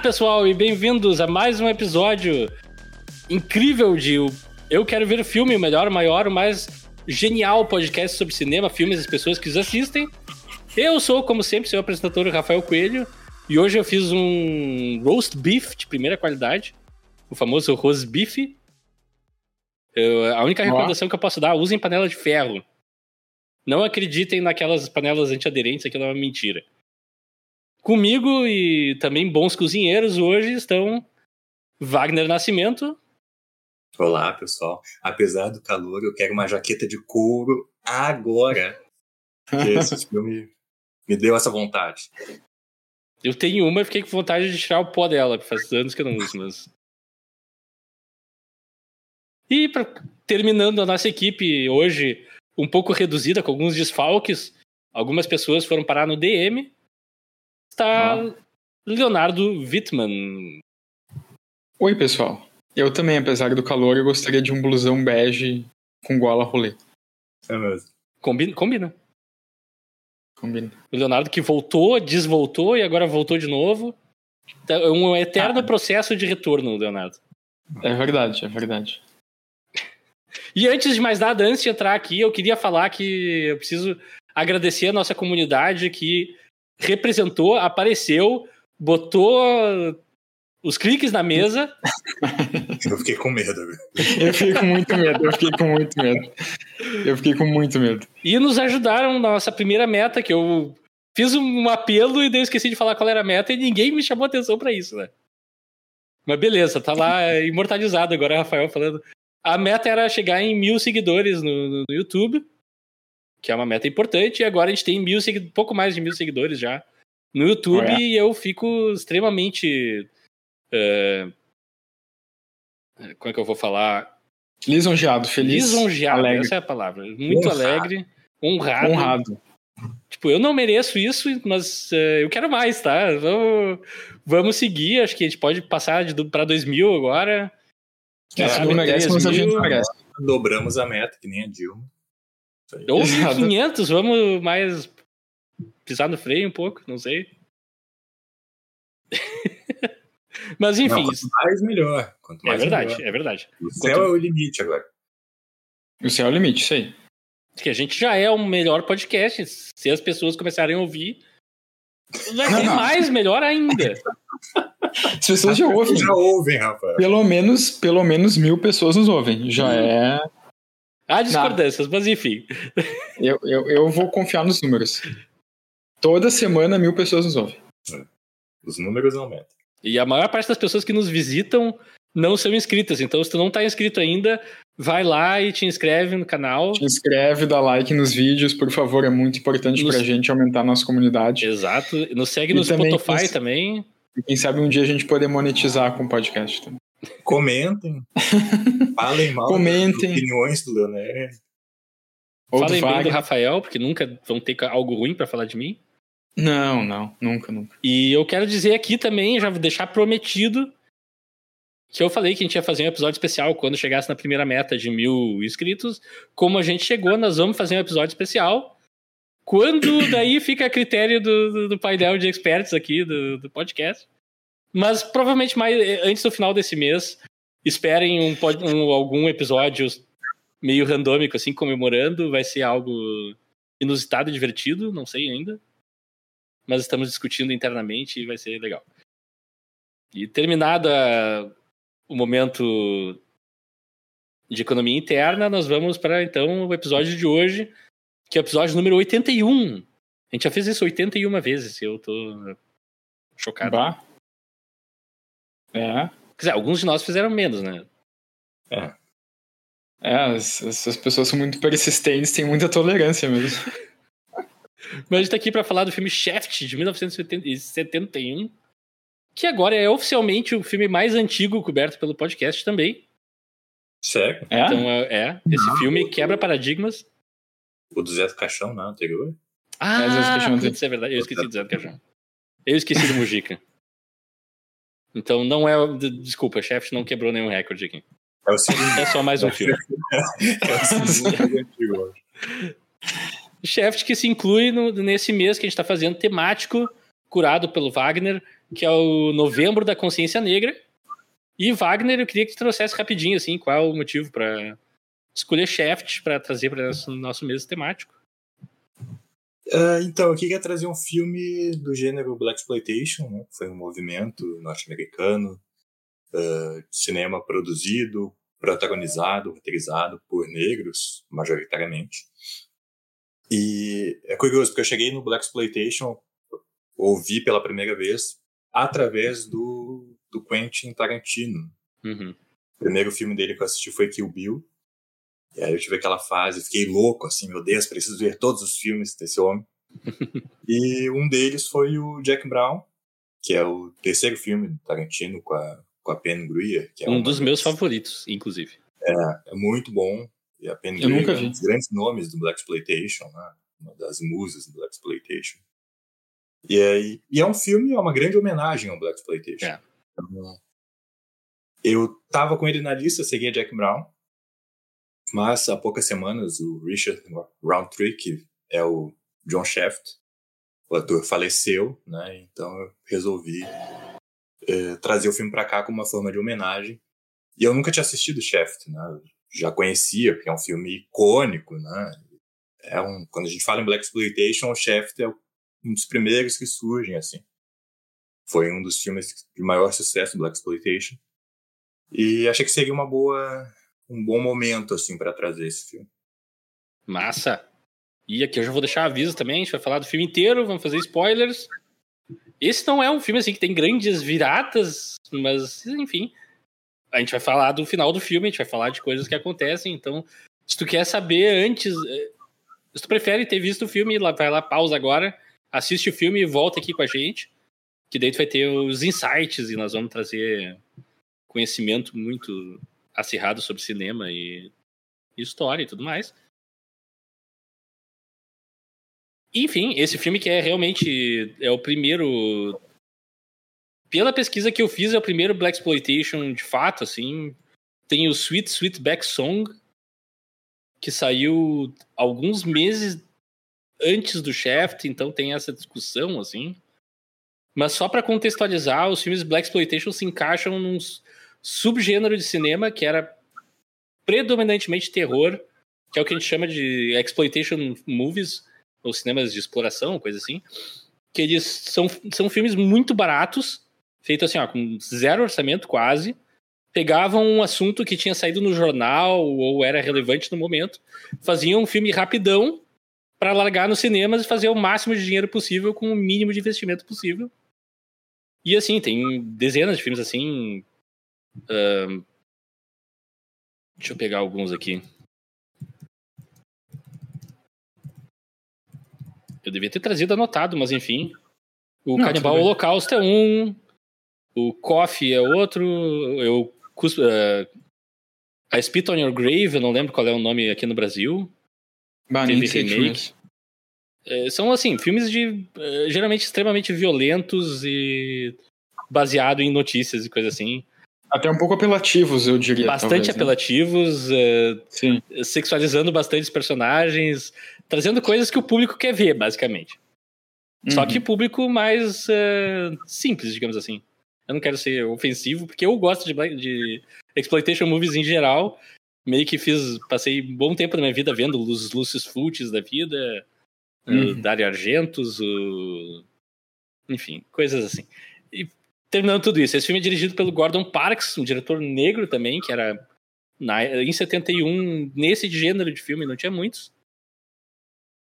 Olá, pessoal, e bem-vindos a mais um episódio incrível de Eu Quero Ver o Filme, o melhor, o maior, o mais genial podcast sobre cinema, filmes e as pessoas que os assistem. Eu sou, como sempre, seu apresentador Rafael Coelho, e hoje eu fiz um roast beef de primeira qualidade, o famoso roast beef. Eu, a única recomendação que eu posso dar, usem panela de ferro. Não acreditem naquelas panelas antiaderentes, aquilo é uma mentira. Comigo e também bons cozinheiros hoje estão Wagner Nascimento. Olá, pessoal. Apesar do calor, eu quero uma jaqueta de couro agora. Esse filme me deu essa vontade. Eu tenho uma e fiquei com vontade de tirar o pó dela, faz anos que eu não uso, mas. E pra, terminando a nossa equipe hoje, um pouco reduzida, com alguns desfalques. Algumas pessoas foram parar no DM. Está ah. Leonardo Wittmann. Oi, pessoal. Eu também, apesar do calor, eu gostaria de um blusão bege com gola rolê. É mesmo. Combina? Combina. Combina. O Leonardo que voltou, desvoltou e agora voltou de novo. É um eterno ah. processo de retorno, Leonardo. É verdade, é verdade. E antes de mais nada, antes de entrar aqui, eu queria falar que eu preciso agradecer a nossa comunidade que representou, apareceu, botou os cliques na mesa. Eu fiquei com medo. Eu fiquei com muito medo, eu fiquei com muito medo. Eu fiquei com muito medo. E nos ajudaram na nossa primeira meta, que eu fiz um apelo e daí eu esqueci de falar qual era a meta e ninguém me chamou atenção para isso, né? Mas beleza, tá lá imortalizado agora, Rafael falando. A meta era chegar em mil seguidores no, no, no YouTube, que é uma meta importante, e agora a gente tem mil pouco mais de mil seguidores já no YouTube, oh, é. e eu fico extremamente. Uh, como é que eu vou falar? Lisonjeado, feliz. Lisonjeado, alegre. essa é a palavra. Muito honrado. alegre, honrado. Honrado. Tipo, eu não mereço isso, mas uh, eu quero mais, tá? Vamos, vamos seguir. Acho que a gente pode passar de, para 2000 agora. É, é, não merece, mas a gente merece. Dobramos a meta, que nem a Dilma. Ou 500, vamos mais pisar no freio um pouco, não sei. Mas enfim. Não, quanto mais, melhor. Quanto mais, é verdade, melhor. é verdade. O céu quanto... é o limite agora. O céu é o limite, isso aí. Que a gente já é o melhor podcast. Se as pessoas começarem a ouvir, vai ser mais melhor ainda. As pessoas já ouvem. Já ouvem, Rafael. Pelo menos, pelo menos mil pessoas nos ouvem. Já é. Há discordâncias, mas enfim. Eu, eu, eu vou confiar nos números. Toda semana mil pessoas nos ouvem. É. Os números aumentam. E a maior parte das pessoas que nos visitam não são inscritas. Então, se tu não está inscrito ainda, vai lá e te inscreve no canal. Te inscreve, dá like nos vídeos, por favor. É muito importante nos... pra gente aumentar a nossa comunidade. Exato. Nos segue e no também, Spotify quem... também. E quem sabe um dia a gente poder monetizar com o podcast também. Comentem. Falem mal Comentem. opiniões do Leonel. Falem bem do Rafael, porque nunca vão ter algo ruim para falar de mim. Não, não, nunca, nunca. E eu quero dizer aqui também, já vou deixar prometido, que eu falei que a gente ia fazer um episódio especial quando chegasse na primeira meta de mil inscritos. Como a gente chegou, nós vamos fazer um episódio especial. Quando daí fica a critério do, do, do painel de experts aqui do, do, podcast. Mas provavelmente mais antes do final desse mês, esperem um, um, algum episódio meio randômico, assim, comemorando. Vai ser algo inusitado e divertido, não sei ainda. Mas estamos discutindo internamente e vai ser legal. E terminada o momento de economia interna, nós vamos para então o episódio de hoje, que é o episódio número 81. A gente já fez isso 81 vezes, eu tô chocado. Bah. É. Quer dizer, alguns de nós fizeram menos, né? É. É, essas pessoas são muito persistentes, têm muita tolerância mesmo. Mas a gente tá aqui pra falar do filme Shaft, de 1971, que agora é oficialmente o filme mais antigo coberto pelo podcast também. Sério? É? Então, é, é esse não. filme quebra paradigmas. O do Zé do Caixão, não, anterior? Ah, é, Zé do Caixão, putz, é verdade. Eu esqueci do Zé do Caixão. Eu esqueci do Mujica. Então não é. Desculpa, Shaft não quebrou nenhum recorde aqui. É, o segundo. é só mais um filme. é o Shaft que se inclui no, nesse mês que a gente está fazendo temático, curado pelo Wagner, que é o Novembro da Consciência Negra. E Wagner, eu queria que tu trouxesse rapidinho, assim, qual é o motivo para escolher Shaft para trazer para nosso, nosso mês temático. Uh, então, eu queria trazer um filme do gênero Black Exploitation, né? foi um movimento norte-americano, uh, cinema produzido, protagonizado, roteirizado por negros, majoritariamente. E é curioso, porque eu cheguei no Black Exploitation, ouvi pela primeira vez, através do, do Quentin Tarantino. Uhum. O primeiro filme dele que eu assisti foi Kill Bill, e aí eu tive aquela fase, fiquei louco, assim, meu Deus, preciso ver todos os filmes desse homem. e um deles foi o Jack Brown, que é o terceiro filme do Tarantino com a, com a Pen Grier. Que é um dos meus favoritos, inclusive. É, é muito bom. E a Pen Grier é um dos grandes nomes do Black Exploitation, né? uma das musas do Black Exploitation. E é, e é um filme, é uma grande homenagem ao Black Exploitation. É. Então, eu tava com ele na lista, seguia Jack Brown, mas há poucas semanas, o Richard Roundtree, que é o John Shaft, o ator faleceu, né? Então eu resolvi eh, trazer o filme para cá como uma forma de homenagem. E eu nunca tinha assistido Shaft, né? Eu já conhecia, porque é um filme icônico, né? É um, quando a gente fala em Black Exploitation, o Shaft é um dos primeiros que surgem, assim. Foi um dos filmes de maior sucesso do Black Exploitation. E achei que seria uma boa um bom momento, assim, para trazer esse filme. Massa! E aqui eu já vou deixar aviso também, a gente vai falar do filme inteiro, vamos fazer spoilers. Esse não é um filme assim que tem grandes viradas, mas enfim, a gente vai falar do final do filme, a gente vai falar de coisas que acontecem, então se tu quer saber antes, eh, se tu prefere ter visto o filme, vai lá, pausa agora, assiste o filme e volta aqui com a gente, que daí tu vai ter os insights e nós vamos trazer conhecimento muito acirrado sobre cinema e história e tudo mais. Enfim, esse filme que é realmente é o primeiro pela pesquisa que eu fiz é o primeiro black exploitation de fato, assim. Tem o Sweet Sweetback Song que saiu alguns meses antes do Shaft, então tem essa discussão assim. Mas só para contextualizar, os filmes black exploitation se encaixam num subgênero de cinema que era predominantemente terror, que é o que a gente chama de exploitation movies, ou cinemas de exploração, coisa assim. Que eles são, são filmes muito baratos, feitos assim, ó, com zero orçamento quase. Pegavam um assunto que tinha saído no jornal ou era relevante no momento, faziam um filme rapidão para largar nos cinemas e fazer o máximo de dinheiro possível com o mínimo de investimento possível. E assim, tem dezenas de filmes assim, Uh, deixa eu pegar alguns aqui. Eu devia ter trazido anotado, mas enfim. O Não, Canibal Holocausto é um. O Coffee é outro. Eu, uh, a Spit on Your Grave, eu não lembro qual é o nome aqui no Brasil. Bah, Teve remake. É, são, assim, filmes de. Uh, geralmente extremamente violentos e baseado em notícias e coisa assim. Até um pouco apelativos, eu diria. Bastante talvez, né? apelativos, né? sexualizando bastante os personagens, trazendo coisas que o público quer ver, basicamente. Uhum. Só que público mais uh, simples, digamos assim. Eu não quero ser ofensivo, porque eu gosto de, de exploitation movies em geral. Meio que fiz, passei um bom tempo da minha vida vendo os Lucius Fulcis da vida, uhum. o Dario Argentos, o... enfim, coisas assim. E terminando tudo isso, esse filme é dirigido pelo Gordon Parks, um diretor negro também, que era na, em 71, nesse gênero de filme, não tinha muitos.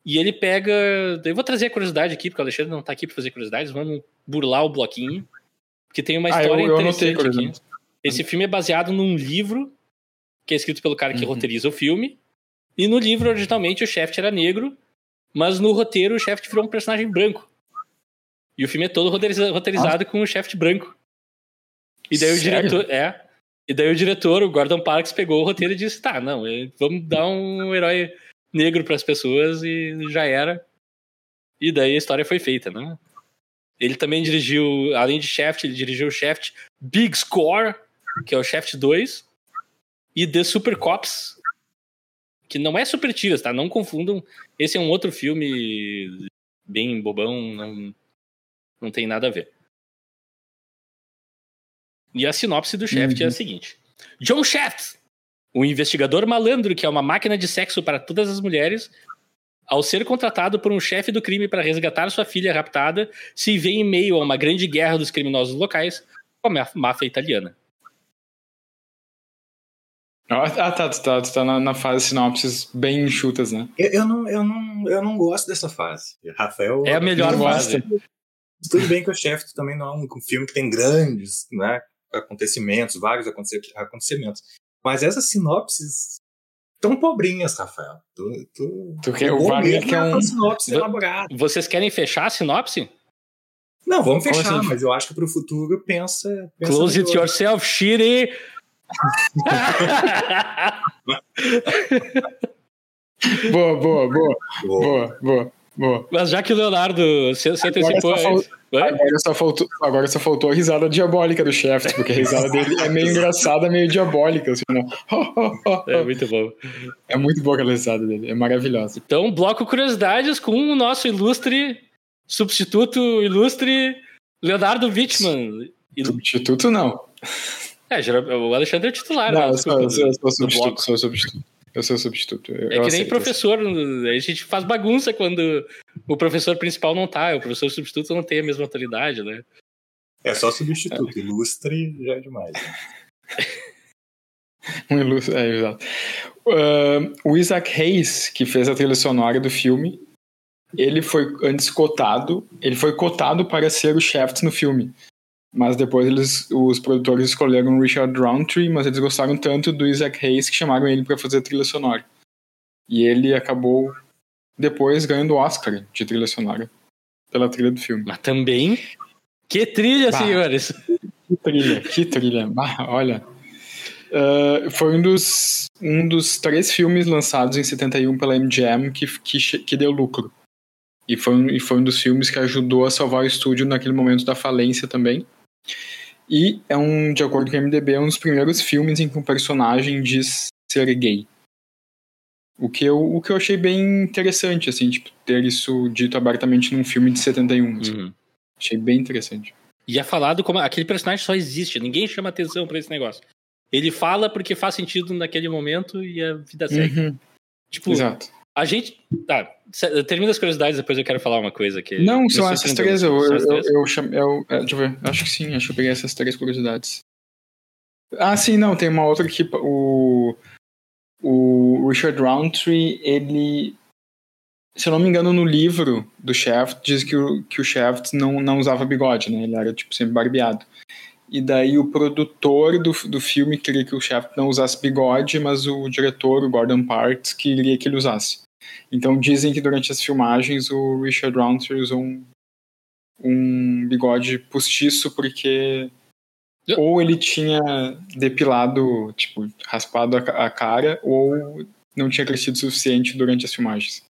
E ele pega. Eu vou trazer a curiosidade aqui, porque o Alexandre não tá aqui pra fazer curiosidades, vamos burlar o bloquinho. Que tem uma história ah, eu, eu interessante aqui. Esse filme é baseado num livro que é escrito pelo cara que uhum. roteiriza o filme. E no livro, originalmente, o Shaft era negro, mas no roteiro o Shaft virou um personagem branco. E o filme é todo roteirizado ah. com o Shaft branco. E daí Sério? o diretor. É. E daí o diretor, o Gordon Parks, pegou o roteiro e disse: tá, não, é, vamos dar um herói negro para as pessoas e já era. E daí a história foi feita, né? Ele também dirigiu, além de Shaft, ele dirigiu o Shaft Big Score, que é o Shaft 2, e The Super Cops, que não é Super Tiras, tá? Não confundam. Esse é um outro filme bem bobão, não, não tem nada a ver. E a sinopse do Shaft Uhum. é a seguinte: John Shaft, um investigador malandro que é uma máquina de sexo para todas as mulheres, ao ser contratado por um chefe do crime para resgatar sua filha raptada, se vê em meio a uma grande guerra dos criminosos locais com a má- máfia italiana. Ah, tá, tu tá, tu tá na, na fase sinopses bem enxutas, né? Eu, eu não, eu, não, eu não gosto dessa fase. Rafael. É a melhor fase. Tudo bem que o Shaft também não é um filme que tem grandes né, acontecimentos, vários aconte- acontecimentos. Mas essas sinopses tão pobrinhas, Rafael. Tu, tu, Tu quer- o Wagner quer é um- uma sinopse elaborada. Vocês querem fechar a sinopse? Não, vamos Como fechar, assim? mas eu acho que pro futuro pensa. pensa Close it yourself, shitty! Boa, boa, boa, Vou- boa, boa, boa. Mas já que o Leonardo se, se antecipou só fal- antes. Oi? Agora só, faltou, agora só faltou a risada diabólica do Shaft, porque a risada dele é meio engraçada, meio diabólica. Assim, né? É muito bom. É muito boa aquela risada dele, é maravilhosa. Então, bloco curiosidades com o nosso ilustre substituto ilustre Leonardo Wittmann. Substituto não. É, o Alexandre é o titular. Não, né? eu sou, eu sou, eu sou substituto, bloco. sou substituto. Eu sou substituto. Eu, É que nem professor, a gente faz bagunça quando o professor principal não tá, o professor substituto não tem a mesma autoridade, né? É só substituto. Ilustre já é demais. né? Um ilustre, é, exato. Ah, o Isaac Hayes, que fez a trilha sonora do filme, ele foi antes cotado, ele foi cotado para ser o Shaft no filme. Mas depois eles, os produtores escolheram o Richard Roundtree, mas eles gostaram tanto do Isaac Hayes que chamaram ele para fazer trilha sonora. E ele acabou depois ganhando o Oscar de trilha sonora pela trilha do filme. Mas também. Que trilha, Bah. senhores! Que trilha, que trilha. Bah, olha. Ah, foi um dos, um dos três filmes lançados em 71 pela MGM que, que, que deu lucro. E foi, um, e foi um dos filmes que ajudou a salvar o estúdio naquele momento da falência também. E é um, de acordo com o MDB, é um dos primeiros filmes em que um personagem diz ser gay. O que eu, o que eu achei bem interessante, assim, tipo, ter isso dito abertamente num filme de 71. assim. Uhum. Achei bem interessante. E é falado como aquele personagem só existe, ninguém chama atenção pra esse negócio. Ele fala porque faz sentido naquele momento e a vida segue. Uhum, Tipo, exato. A gente. Tá, termina as curiosidades, depois eu quero falar uma coisa que. Não, são essas três. Eu, eu, eu, três? eu, cham- eu- é, deixa eu ver. Acho que sim, acho que eu peguei essas três curiosidades. Ah, sim, não, tem uma outra que o, o Richard Roundtree, ele. Se eu não me engano, no livro do Shaft, diz que o, que o Shaft não, não usava bigode, né? Ele era, tipo, sempre barbeado. E daí o produtor do, do filme queria que o Shaft não usasse bigode, mas o diretor, o Gordon Parks, queria que ele usasse. Então dizem que durante as filmagens o Richard Roundtree usou um, um bigode postiço porque ou ele tinha depilado, tipo, raspado a, a cara, ou não tinha crescido o suficiente durante as filmagens.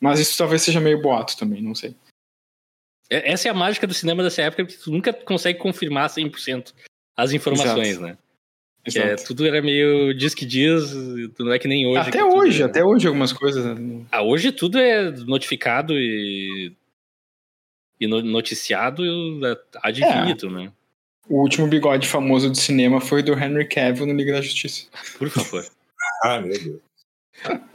Mas isso talvez seja meio boato também, não sei. É- Essa é a mágica do cinema dessa época, porque tu nunca consegue confirmar 100% as informações, Exato. né? Que é, tudo era meio diz que diz, não é que nem hoje. até hoje, é- até hoje algumas coisas. né? Ah, hoje tudo é notificado e, e no- noticiado ad É. né? O último bigode famoso do cinema foi do Henry Cavill no Liga da Justiça. Por favor. Ah, meu Deus.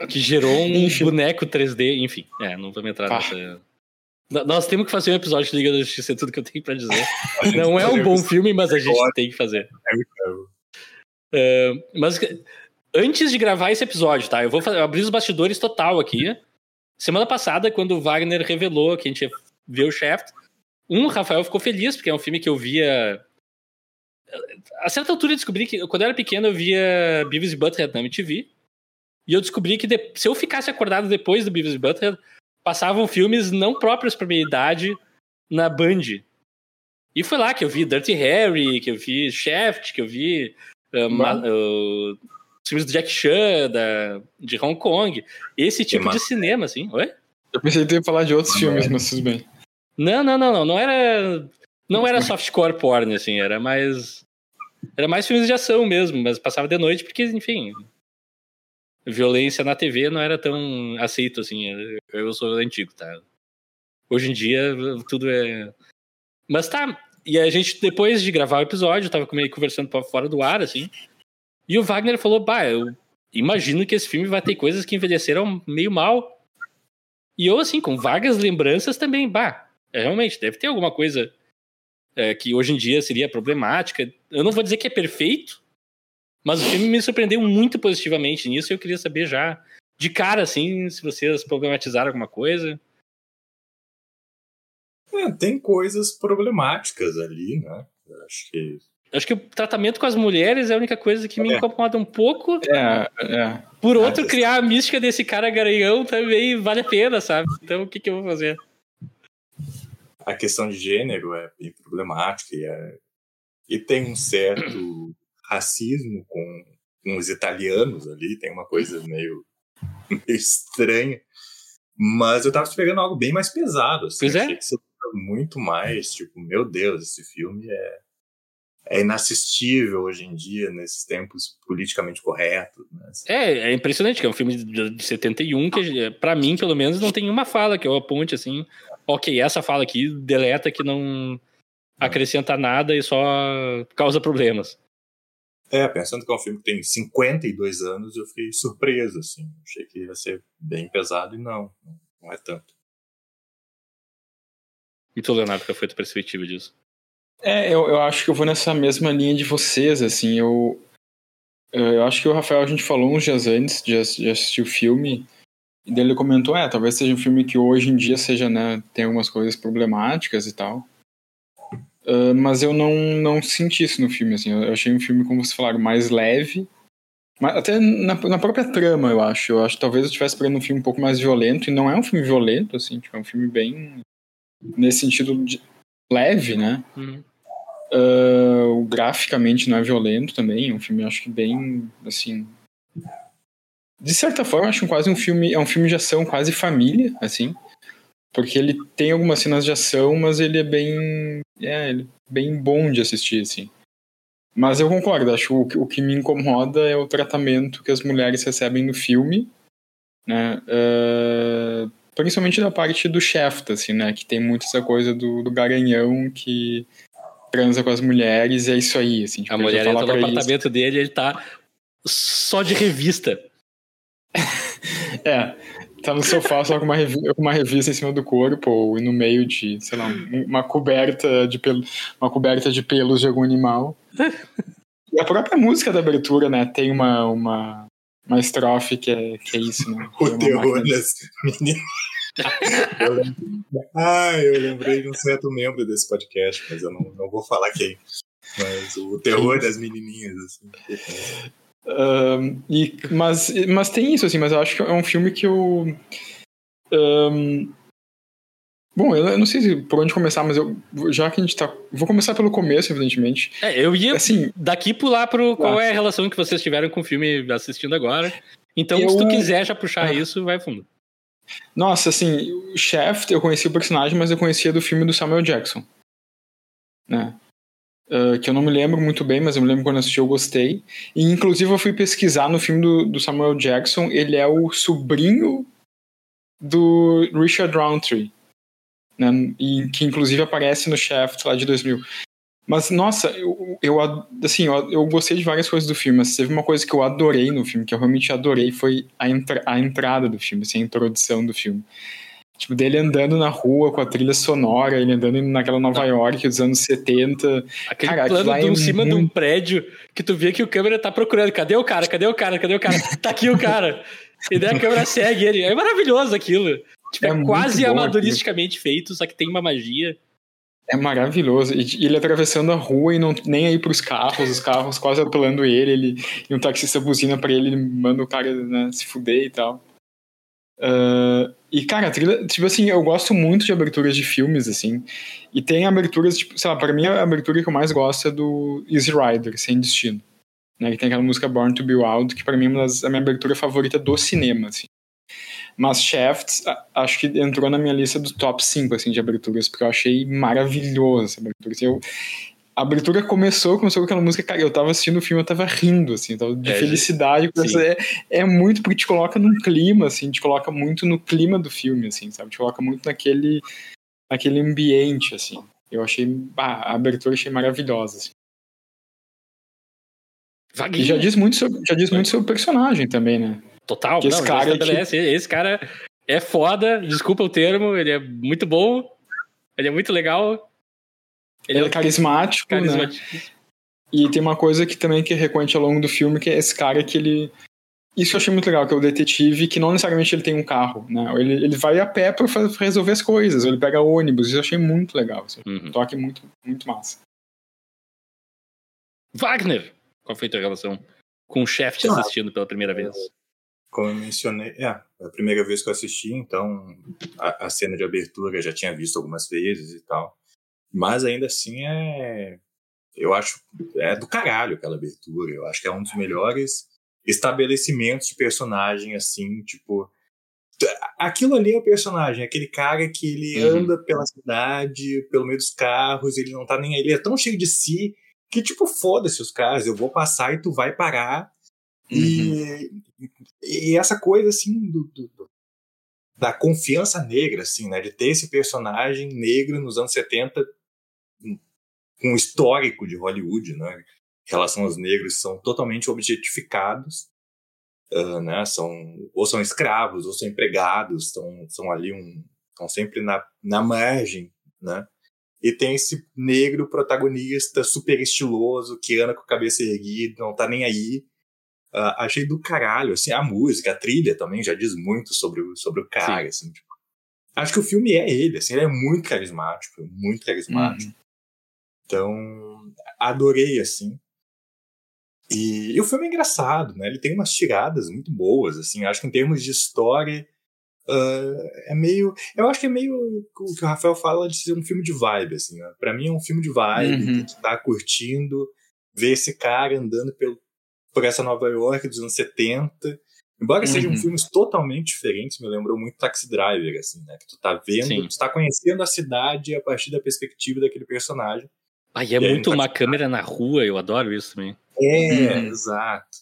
que gerou um Enfim. boneco 3D, enfim. É, não vamos entrar Ah. nessa. Nós temos que fazer um episódio de Liga da Justiça, é tudo que eu tenho pra dizer. Não é um bom filme, mas a gente tem que fazer. É, mas antes de gravar esse episódio, tá? Eu vou abrir os bastidores total aqui. Semana passada, quando o Wagner revelou que a gente ia ver o Shaft, um, Rafael ficou feliz, porque é um filme que eu via. A certa altura eu descobri que, quando eu era pequeno, eu via Beavis e Butthead na MTV. E eu descobri que de- se eu ficasse acordado depois do Beavis e Butthead, passavam filmes não próprios pra minha idade na Band. E foi lá que eu vi Dirty Harry, que eu vi Shaft, que eu vi ma- uh, os filmes do Jack Chan, da, de Hong Kong. Esse tipo de cinema, assim. Oi? Eu pensei que ia falar de outros Ah, filmes, é. mas tudo bem. Não, não, não, não. Não era. Não era softcore porn, assim, era mais. Era mais filmes de ação mesmo, mas passava de noite porque, enfim. Violência na TV não era tão aceito, assim. Eu sou antigo, tá? Hoje em dia, tudo é. Mas tá. E a gente, depois de gravar o episódio, tava meio conversando fora do ar, assim. E o Wagner falou: Bah, eu imagino que esse filme vai ter coisas que envelheceram meio mal. E eu, assim, com vagas lembranças também, bah, é, realmente, deve ter alguma coisa é, que hoje em dia seria problemática. Eu não vou dizer que é perfeito, mas o filme me surpreendeu muito positivamente nisso e eu queria saber já, de cara, assim, se vocês problematizaram alguma coisa. É, tem coisas problemáticas ali, né? Eu acho que. Acho que o tratamento com as mulheres é a única coisa que me É. incomoda um pouco. É, é. Por outro, Ah, criar a mística desse cara garanhão também vale a pena, sabe? Então o que, que eu vou fazer? a questão de gênero é bem problemática e, é- e tem um certo racismo com, com os italianos ali, tem uma coisa meio, meio estranha. Mas eu tava esperando algo bem mais pesado. Assim. Pois é. Achei que seria muito mais, tipo, meu Deus, esse filme é, é inassistível hoje em dia, nesses tempos politicamente corretos. Né? É, é impressionante, que é um filme de, de 71 que, pra mim, pelo menos, não tem uma fala que eu aponte assim. Ok, essa fala aqui deleta que não acrescenta nada e só causa problemas. É, pensando que é um filme que tem 52 anos, eu fiquei surpreso, assim. Achei que ia ser bem pesado e não, não é tanto. E tu, Leonardo, qual foi a tua perspectiva disso? É, eu, eu acho que eu vou nessa mesma linha de vocês, assim, eu, eu acho que o Rafael, a gente falou uns dias antes de, de assistir o filme, e daí ele comentou, é, talvez seja um filme que hoje em dia seja, né, tem algumas coisas problemáticas e tal, Ah, mas eu não, não senti isso no filme, assim, eu achei um filme, como vocês falaram, mais leve, mas até na, na própria trama, eu acho, eu acho que talvez eu estivesse esperando um filme um pouco mais violento, e não é um filme violento, assim, tipo, é um filme bem, nesse sentido leve, né, Uhum. o graficamente não é violento também, é um filme acho que bem assim. De certa forma, acho quase um filme, é um filme de ação quase família, assim. Porque ele tem algumas cenas de ação, mas ele é bem, é, ele é bem bom de assistir, assim. Mas eu concordo, acho que o, que- o que me incomoda é o tratamento que as mulheres recebem no filme, né? ah, principalmente da parte do Shaft, assim, né? Que tem muito essa coisa do, do garanhão que transa com as mulheres e é isso aí, assim. tipo, A mulher entra no isso. apartamento dele e ele tá só de revista. É, tá no sofá só com uma, revi com uma revista em cima do corpo ou no meio de, sei lá, um- uma coberta de pelo, uma coberta de pelos de algum animal. E a própria música da abertura, né, tem uma, uma, uma estrofe que é, que é isso, né? O uma terror máquina- das meninas. Eu lembrei, ah, eu lembrei de um certo membro desse podcast, mas eu não, não vou falar quem. Mas o terror das menininhas, assim. Ahn, e, mas, mas tem isso, assim, mas eu acho que é um filme que eu. ahn, bom, eu, eu não sei se por onde começar, mas eu, já que a gente tá. Vou começar pelo começo, evidentemente. É, eu ia Assim, daqui pular pro qual Ah. é a relação que vocês tiveram com o filme assistindo agora. Então, Eu- se tu quiser já puxar Ah. isso, vai fundo. Nossa, assim, o Shaft, eu conhecia o personagem, mas eu conhecia do filme do Samuel Jackson. Né? Ah, que eu não me lembro muito bem, mas eu me lembro quando assisti eu gostei. E inclusive eu fui pesquisar no filme do, do Samuel Jackson, ele é o sobrinho do Richard Roundtree. Né? E que inclusive aparece no Shaft lá de 2000. Mas, nossa, eu, eu, assim, eu, eu gostei de várias coisas do filme, mas teve uma coisa que eu adorei no filme, que eu realmente adorei, foi a, entra a entrada do filme, assim, a introdução do filme. Tipo, dele andando na rua com a trilha sonora, ele andando naquela Nova York dos anos 70. Aquele Cara, aquilo plano lá de é um cima de um muito- prédio que tu vê que o câmera tá procurando. Cadê o cara? Cadê o cara? Cadê o cara? Tá aqui o cara. E daí a câmera segue ele. É maravilhoso aquilo. Tipo, É é, muito quase amadoristicamente feito, só que tem uma magia. É maravilhoso. E ele atravessando a rua e não nem aí pros carros, os carros quase atropelando ele, ele e um taxista buzina pra ele, ele manda o cara né, se fuder e tal. Ah, e, cara, a trilha, tipo assim, eu gosto muito de aberturas de filmes, assim. E tem aberturas, tipo, sei lá, pra mim a abertura que eu mais gosto é do Easy Rider, Sem Destino. Né, que tem aquela música Born to Be Wild, que pra mim é uma das- a minha abertura favorita do cinema, assim. Mas Shaft, a- acho que entrou na minha lista do top 5, assim, de aberturas, porque eu achei maravilhosa essa abertura. Assim, eu, a abertura começou, começou com aquela música, cara, eu tava assistindo o filme, eu tava rindo, assim, tava de É, felicidade. É, é muito, porque te coloca num clima, assim, te coloca muito no clima do filme, assim, sabe? Te coloca muito naquele, naquele ambiente, assim. Eu achei. Ah, a abertura achei maravilhosa. Assim. E já diz muito sobre, já diz muito sobre o personagem também, né? Total, que esse, não, cara, tipo... esse cara é foda, desculpa o termo, ele é muito bom, ele é muito legal. Ele, ele é, é carismático, carismático, né? E tem uma coisa que também que é recorrente ao longo do filme, que é esse cara que ele... Isso eu achei muito legal, que é o detetive, que não necessariamente ele tem um carro, né? Ele, ele vai a pé pra resolver as coisas, ele pega ônibus, isso eu achei muito legal. Assim. Uhum. Um toque muito, muito massa. Wagner! Qual foi a tua relação com o chefe ah, assistindo pela primeira vez? Como eu mencionei, é, a primeira vez que eu assisti, então a, a, cena de abertura eu já tinha visto algumas vezes e tal. Mas ainda assim é. Eu acho. É do caralho aquela abertura. Eu acho que é um dos melhores estabelecimentos de personagem, assim, tipo. Aquilo ali é o personagem, aquele cara que ele uhum. anda pela cidade, pelo meio dos carros, ele não tá nem aí, ele é tão cheio de si que, tipo, foda-se os caras, eu vou passar e tu vai parar Uhum. E, e essa coisa, assim, do, do, da confiança negra, assim, né? De ter esse personagem negro nos anos 70 com um histórico de Hollywood, né? Em relação aos negros, são totalmente objetificados, uh, né? São, ou são escravos, ou são empregados, estão, são ali um... Estão sempre na, na margem, né? E tem esse negro protagonista super estiloso, que anda com a cabeça erguida, não tá nem aí, Uh, achei do caralho, assim, a música, a trilha também já diz muito sobre o, sobre o cara, assim, tipo, acho que o filme é ele, assim, ele é muito carismático, muito carismático. Uhum. Então, adorei, assim. E, e, o filme é engraçado, né? Ele tem umas tiradas muito boas, assim. Acho que em termos de história, uh, é meio... Eu acho que é meio o que o Rafael fala de ser um filme de vibe, assim. Né? Pra mim é um filme de vibe, uhum. que tu tá curtindo, ver esse cara andando pelo, por essa Nova York dos anos 70. Embora uhum. sejam filmes totalmente diferentes, me lembrou muito Taxi Driver, assim, né? Que tu tá vendo, Sim. tu tá conhecendo a cidade a partir da perspectiva daquele personagem. Ah, e é e muito uma câmera na rua, eu adoro isso também. É, uhum. exato.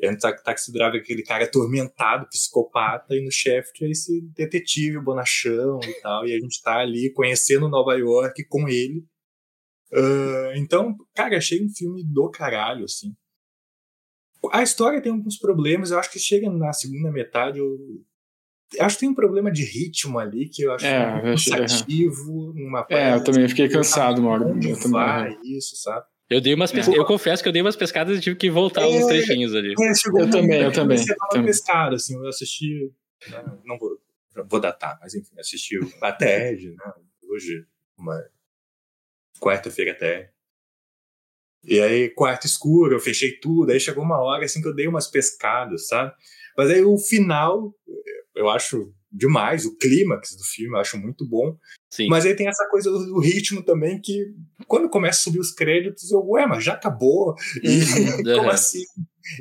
E a gente tá Taxi Driver, aquele cara atormentado, psicopata, e no Shaft é esse detetive bonachão e tal, e a gente tá ali conhecendo Nova York com ele. Uh, então, cara, achei um filme do caralho, assim. A história tem alguns problemas, eu acho que chega na segunda metade, eu acho que tem um problema de ritmo ali que eu acho é, cansativo. Numa é, eu também fiquei cansado uma hora. Eu também. isso, sabe? Eu dei umas pesca... é. eu confesso que eu dei umas pescadas e tive que voltar é, uns trechinhos ali. É, eu também, eu também. Você tava pescado, assim, eu assisti, né, não vou, vou datar, mas enfim, assisti a TED, né, hoje, uma quarta-feira até e aí, quarto escuro, eu fechei tudo. Aí chegou uma hora assim que eu dei umas pescadas, sabe? Mas aí o final, eu acho demais. O clímax do filme eu acho muito bom. Sim. Mas aí tem essa coisa do, do, ritmo também que quando começa a subir os créditos, eu, ué, mas já acabou. E uhum. como assim?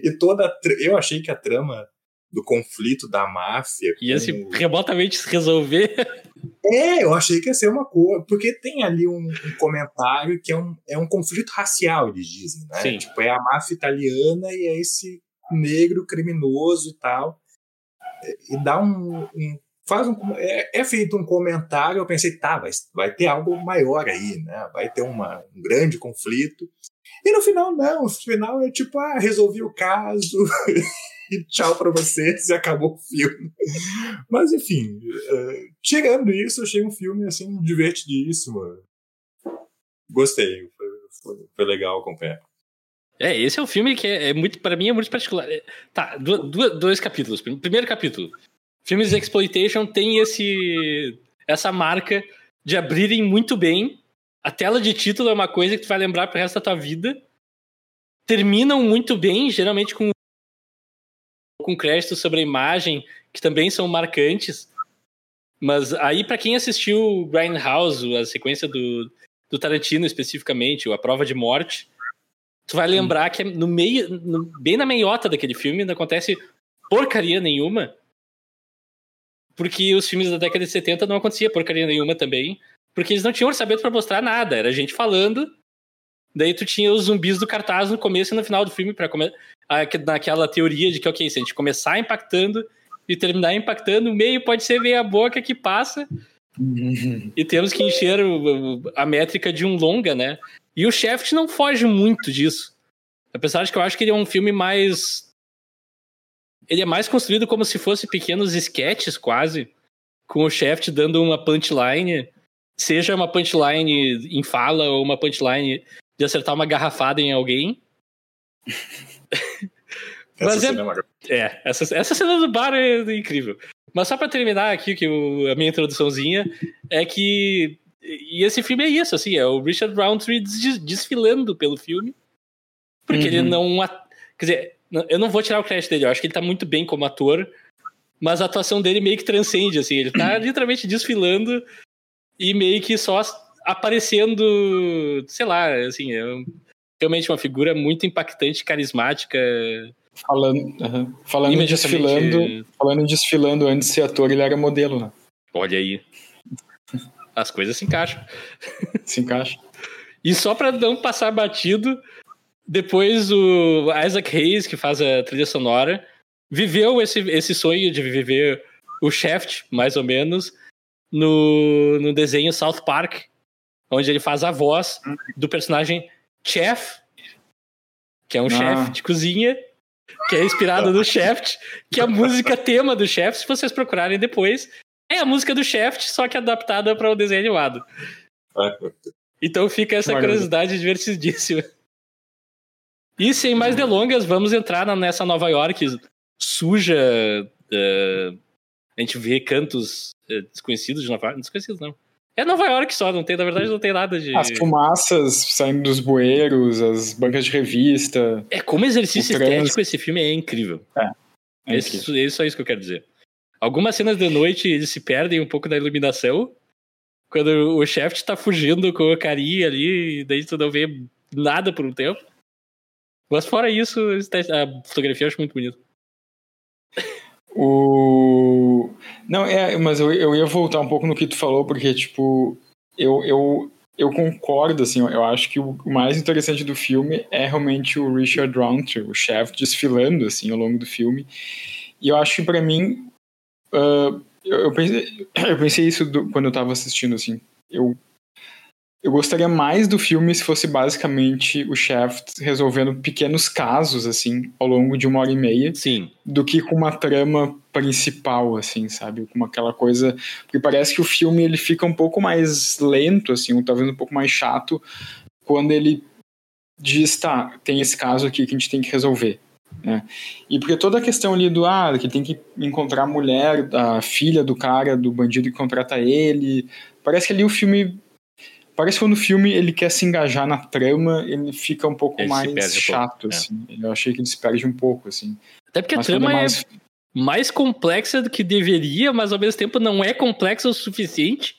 E toda. Eu achei que a trama do conflito da máfia. Ia se remotamente se resolver. É, eu achei que ia ser uma coisa. Porque tem ali um, um, comentário que é um, é um conflito racial, eles dizem, né? Sim. Tipo, é a máfia italiana e é esse negro criminoso e tal. E dá um. um faz um, é, é, feito um comentário, eu pensei, tá, vai, vai ter algo maior aí, né? Vai ter uma, um grande conflito. E no final, não. No final é tipo, ah, resolvi o caso. tchau para vocês e acabou o filme. Mas enfim, uh, isso, eu achei um filme assim divertidíssimo. Gostei, foi, foi, foi legal acompanhar. É, esse é um filme que é, é muito, para mim, é muito particular. É, tá, do, do, dois capítulos. Primeiro capítulo. Filmes de exploitation tem esse essa marca de abrirem muito bem. A tela de título é uma coisa que tu vai lembrar pro resto da tua vida. Terminam muito bem, geralmente com com créditos sobre a imagem, que também são marcantes. Mas aí, para quem assistiu Grindhouse, a sequência do, do Tarantino especificamente, A Prova de Morte, tu vai lembrar que é no meio, no, bem na meiota daquele filme, não acontece porcaria nenhuma. Porque os filmes da década de 70 não acontecia porcaria nenhuma também. Porque eles não tinham orçamento para mostrar nada. Era gente falando. Daí tu tinha os zumbis do cartaz no começo e no final do filme para naquela teoria de que, ok, se a gente começar impactando e terminar impactando, o meio pode ser meia boca que passa, Uhum. e temos que encher o- a métrica de um longa, né? E o Shaft não foge muito disso. Apesar de que eu acho que ele é um filme mais. Ele é mais construído como se fosse pequenos sketches, quase, com o Shaft dando uma punchline, seja uma punchline em fala ou uma punchline de acertar uma garrafada em alguém. Essa é- cena é. É, essa, essa cena do bar é incrível. Mas só pra terminar aqui que o- a minha introduçãozinha é que e esse filme é isso, assim, é o Richard Roundtree des- desfilando pelo filme, porque Uhum. ele não, quer dizer, eu não vou tirar o crédito dele, eu acho que ele tá muito bem como ator, mas a atuação dele meio que transcende, assim, ele tá literalmente desfilando e meio que só aparecendo, sei lá, assim, é um- realmente uma figura muito impactante, carismática, Falando, aham. falando em desfilando, falando em desfilando antes de ser ator, ele era modelo, né? Olha aí. As coisas se encaixam. Se encaixa. E só pra não passar batido, depois o Isaac Hayes, que faz a trilha sonora, viveu esse, esse sonho de viver o Shaft, mais ou menos, no, no desenho South Park, onde ele faz a voz do personagem Chef, que é um Ah. chefe de cozinha, que é inspirado no Shaft, que é a música tema do Shaft, se vocês procurarem depois, é a música do Shaft, só que adaptada para o desenho animado. Então fica essa curiosidade divertidíssima. E sem mais delongas, vamos entrar nessa Nova York suja. eh, a gente vê cantos eh, desconhecidos de Nova York. Desconhecidos, não. É Nova York só, não tem, na verdade, não tem nada de. As fumaças saindo dos bueiros, as bancas de revista. É como exercício estético, esse filme é incrível. É incrível. Esse, é só isso que eu quero dizer. Algumas cenas de noite eles se perdem um pouco da iluminação. Quando o chefe tá fugindo com o carinha ali, e daí tu não vê nada por um tempo. Mas fora isso, a fotografia eu acho muito bonita. O... Não, é, mas eu, eu ia voltar um pouco no que tu falou, porque, tipo, eu, eu, eu concordo, assim, eu acho que o, mais interessante do filme é realmente o Richard Roundtree, o chefe, desfilando, assim, ao longo do filme. E eu acho que, pra mim, ah, eu, eu pensei, eu pensei isso do- quando eu tava assistindo, assim, eu eu gostaria mais do filme se fosse basicamente o Shaft resolvendo pequenos casos, assim, ao longo de uma hora e meia Sim. do que com uma trama principal, assim, sabe? Com aquela coisa. Porque parece que o filme ele fica um pouco mais lento, assim, ou talvez um pouco mais chato, quando ele diz, tá, tem esse caso aqui que a gente tem que resolver. Né? E porque toda a questão ali do ah, que tem que encontrar a mulher, a filha do cara, do bandido que contrata ele. Parece que ali o filme. Parece que quando o filme ele quer se engajar na trama, ele fica um pouco Ele mais perde um pouco, chato, é. assim. Eu achei que ele se perde um pouco, assim. Até porque Mas a trama é mais- mais complexa do que deveria, mas ao mesmo tempo não é complexa o suficiente.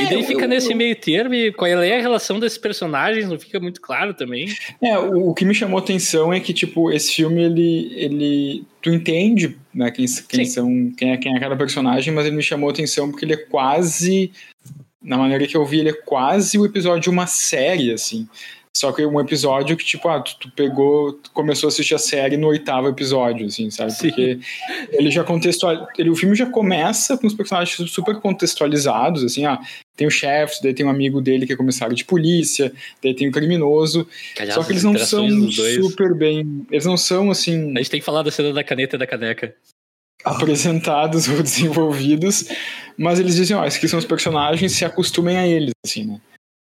e daí fica eu- nesse meio termo e qual é a relação desses personagens, não fica muito claro também. É, o, o que me chamou atenção é que, tipo, esse filme, ele. ele tu entende, né, quem, quem Sim. são. Quem é, quem é cada personagem, mas ele me chamou atenção porque ele é quase. Na maneira que eu vi, ele é quase o episódio de uma série, assim. Só que um episódio que, tipo, ah, tu, tu pegou, tu começou a assistir a série no oitavo episódio, assim, sabe? Sim. Porque ele já contextualiza. Ele, o filme já começa com os personagens super contextualizados, assim, ah, tem o chefe, daí tem um amigo dele que é comissário de polícia, daí tem o criminoso. Que, aliás, Só que eles não são super bem. Eles não são, assim, A gente tem que falar da cena da caneta e da caneca. apresentados ou desenvolvidos, mas eles dizem, ó, esses aqui são os personagens, se acostumem a eles, assim, né?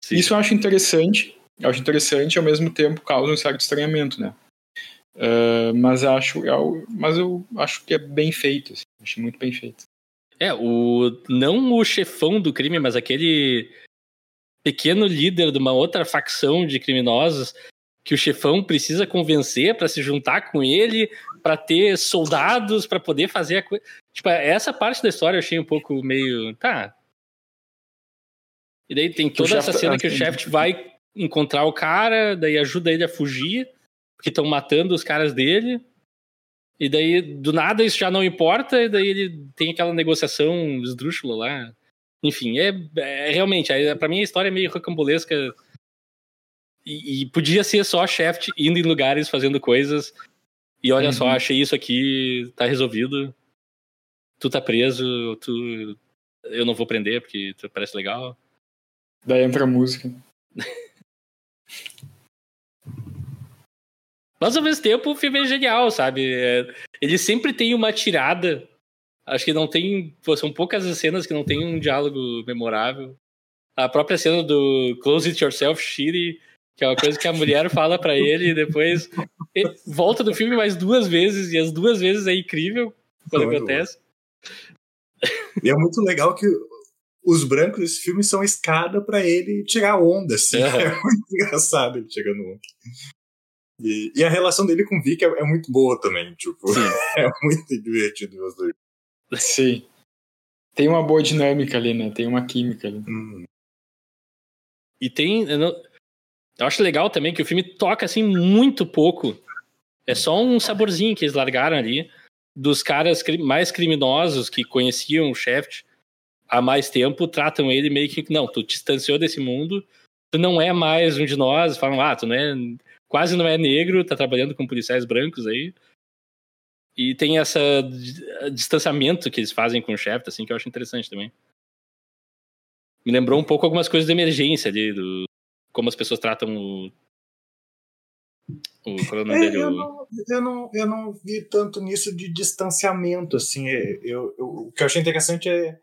Sim. Isso eu acho interessante, eu acho interessante e ao mesmo tempo causa um certo estranhamento, né? Ah, mas acho, eu, mas eu acho que é bem feito, assim, acho muito bem feito. É, o não o chefão do crime, mas aquele pequeno líder de uma outra facção de criminosos que o chefão precisa convencer pra se juntar com ele, pra ter soldados pra poder fazer a coisa. Tipo, essa parte da história eu achei um pouco meio, tá. E daí tem toda essa chefe- cena que o chefe vai encontrar o cara, daí ajuda ele a fugir, porque estão matando os caras dele. E daí, do nada, isso já não importa, e daí ele tem aquela negociação esdrúxula lá. Enfim, é, é realmente, é, pra mim a história é meio rocambolesca. E, e podia ser só Shaft indo em lugares fazendo coisas. E olha só, Uhum. achei isso aqui, tá resolvido. Tu tá preso, tu eu não vou prender porque parece legal. Daí entra a música. Mas ao mesmo tempo o filme é genial, sabe? É, ele sempre tem uma tirada. Acho que não tem. Pô, são poucas as cenas que não tem um diálogo memorável. A própria cena do Close It Yourself, Shitty, que é uma coisa que a mulher fala para ele e depois volta do filme mais duas vezes, e as duas vezes é incrível quando muito acontece. Bom. E é muito legal que os brancos desse filme são escada para ele tirar onda, assim. É. é muito engraçado ele chegando onda. E, e, a relação dele com o Vic é, é muito boa também, tipo, é muito divertido os dois. Sim. Tem uma boa dinâmica ali, né? Tem uma química ali. Hum. E tem. Eu, não, eu, acho legal também que o filme toca assim muito pouco. É só um saborzinho que eles largaram ali dos caras mais criminosos que conheciam o Shaft há mais tempo, tratam ele meio que. Não, tu te distanciou desse mundo, tu não é mais um de nós, falam, ah, tu não é quase não é negro, tá trabalhando com policiais brancos aí. E tem esse distanciamento que eles fazem com o chefe, assim, que eu acho interessante também. Me lembrou um pouco algumas coisas de emergência ali, do como as pessoas tratam o. o é o dele? Eu, não, eu, não, eu não vi tanto nisso de distanciamento, assim. É, eu, eu, o que eu achei interessante é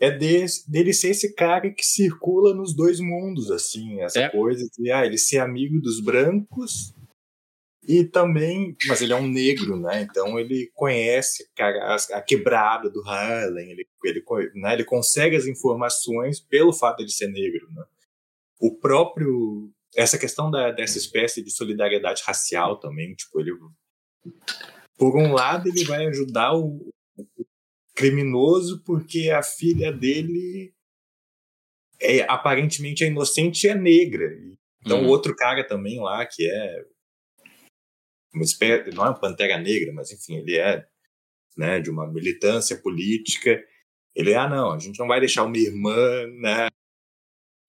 é desse, dele ser esse cara que circula nos dois mundos, assim, essa é. coisa de ah, ele ser amigo dos brancos e também, mas ele é um negro, né? Então ele conhece a, a quebrada do Harlem, ele, ele, né? ele consegue as informações pelo fato de ser negro, né? O próprio essa questão da, dessa espécie de solidariedade racial também, tipo ele por um lado ele vai ajudar o, o criminoso porque a filha dele é aparentemente é inocente e é negra. Então, uhum. outro cara também lá, que é uma espécie, não é uma pantera negra, mas enfim, ele é né, de uma militância política. Ele, ah, não, a gente não vai deixar uma irmã né,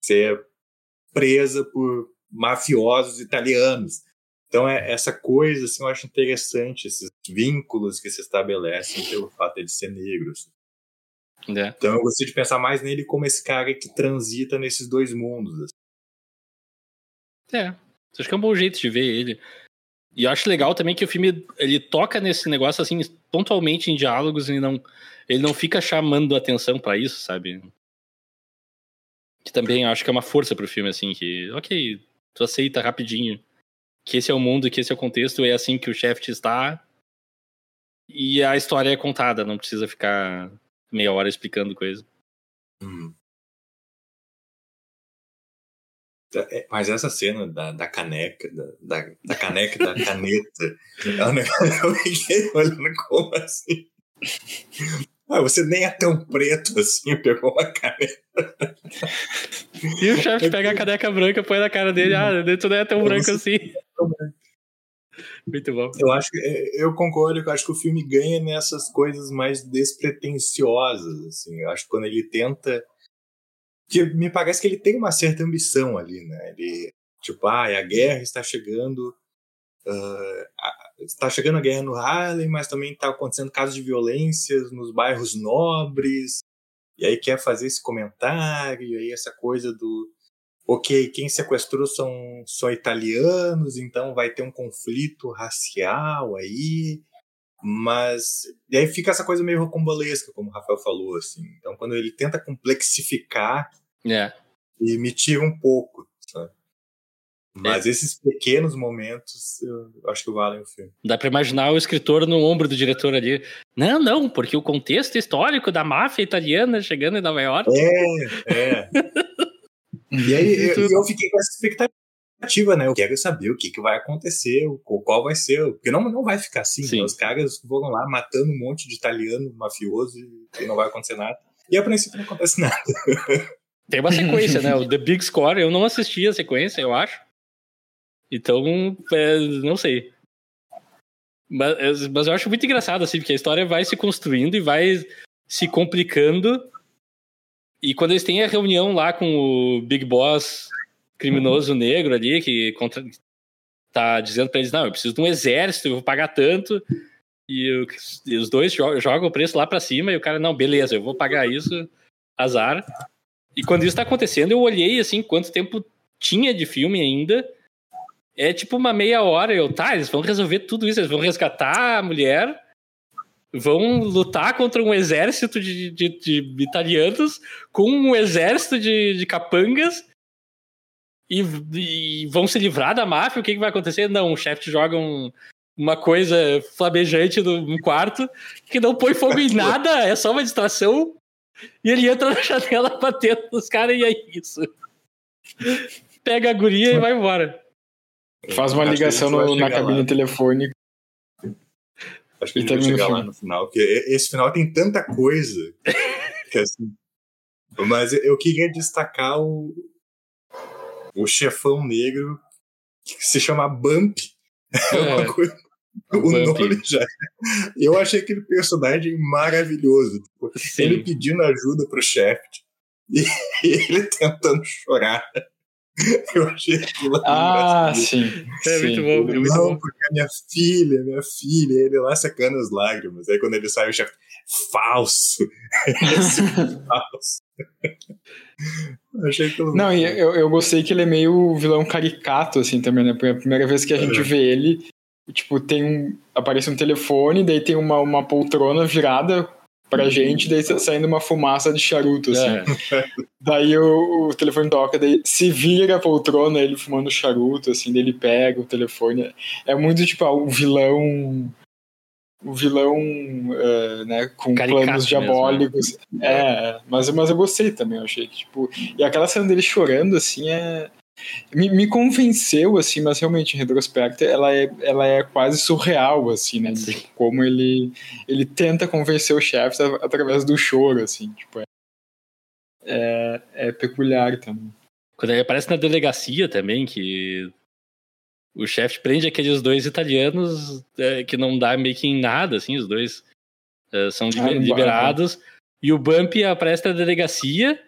ser presa por mafiosos italianos. Então, é essa coisa, assim, eu acho interessante, esses vínculos que se estabelecem pelo fato de ser negro. É. Então, eu gostaria de pensar mais nele como esse cara que transita nesses dois mundos. Assim. É, acho que é um bom jeito de ver ele. E eu acho legal também que o filme ele toca nesse negócio assim pontualmente em diálogos e não ele não fica chamando atenção para isso, sabe? Que também acho que é uma força pro filme assim que, OK, tu aceita rapidinho que esse é o mundo, que esse é o contexto, é assim que o chefe está. E a história é contada, não precisa ficar meia hora explicando coisa. Hum. Mas essa cena da, da caneca, da, da, caneca da caneta, é negócio eu fiquei olhando como assim. Ah, você nem é tão preto assim, pegou uma caneta. E o chefe pega a caneca branca, põe na cara dele, ah, tu não é tão branco assim. Muito bom. Eu acho que é, eu concordo, eu acho que o filme ganha nessas coisas mais despretensiosas, assim. Eu acho que quando ele tenta que me parece que ele tem uma certa ambição ali, né? Ele tipo, ah, a guerra está chegando, uh, está chegando a guerra no Harlem, mas também está acontecendo casos de violências nos bairros nobres. E aí quer fazer esse comentário, e aí essa coisa do ok, quem sequestrou são, são italianos, então vai ter um conflito racial aí, mas e aí fica essa coisa meio rocambolesca, como o Rafael falou, assim. Então quando ele tenta complexificar, é. e me tira um pouco, sabe? Mas é. esses pequenos momentos, eu acho que valem o filme. Dá pra imaginar o escritor no ombro do diretor ali. Não, não, porque o contexto histórico da máfia italiana chegando em Nova York. É, é. E aí eu, eu fiquei com essa expectativa, né? Eu quero saber o que, que vai acontecer, qual vai ser. Porque não, não vai ficar assim. Né? Os caras foram lá matando um monte de italiano mafioso e não vai acontecer nada. E a princípio não acontece nada. Tem uma sequência, né? O The Big Score, eu não assisti a sequência, eu acho. Então, é, não sei. Mas, mas eu acho muito engraçado, assim, porque a história vai se construindo e vai se complicando e quando eles têm a reunião lá com o Big Boss criminoso negro ali, que contra... tá dizendo pra eles, não, eu preciso de um exército, eu vou pagar tanto. E, eu, e os dois jogam o preço lá pra cima e o cara, não, beleza, eu vou pagar isso. azar. E quando isso tá acontecendo, eu olhei assim, quanto tempo tinha de filme ainda. É tipo uma meia hora. Eu, tá, eles vão resolver tudo isso, eles vão resgatar a mulher, vão lutar contra um exército de, de, de italianos com um exército de, de capangas e, e, vão se livrar da máfia. O que, que vai acontecer? Não, o chefe joga um, uma coisa flamejante num quarto que não põe fogo em nada, é só uma distração. E ele entra na janela batendo nos caras e é isso. Pega a guria e vai embora. Faz uma ligação no, na cabine lá. telefônica. Acho que a gente vai chegar lá no final, porque esse final tem tanta coisa. que assim, mas eu queria destacar o, o chefão negro que se chama Bump. É, é uma coisa. O nome já. Eu achei aquele personagem maravilhoso. Tipo, ele pedindo ajuda pro chefe e ele tentando chorar. Eu achei aquilo Ah, sim. É sim. muito bom. É muito não, bom. porque a minha filha, minha filha, ele lá secando as lágrimas. Aí quando ele sai, o chefe, falso. Esse falso. achei aquilo. Não, e eu, eu gostei que ele é meio vilão caricato, assim, também, né? Porque a primeira vez que a gente É. vê ele, tipo, tem um. Aparece um telefone, daí tem uma, uma poltrona virada pra gente, daí tá saindo uma fumaça de charuto, assim. É. Daí o, o telefone toca, daí se vira a poltrona, ele fumando charuto, assim, daí ele pega o telefone. É muito tipo ah, o vilão. O vilão, eh, né, com Caricato planos mesmo, diabólicos. É, é, mas, mas eu gostei também, eu achei que, tipo. E aquela cena dele chorando, assim, é. Me, me convenceu, assim, mas realmente, em retrospecto, ela é, ela é quase surreal, assim, né? Sim. Como ele, ele tenta convencer o chefe através do choro, assim, tipo, é, é, é peculiar também. Quando ele aparece na delegacia também, que o chefe prende aqueles dois italianos é, que não dá meio que em nada, assim, os dois é, são Ah, não- liberados. E o Bump aparece na delegacia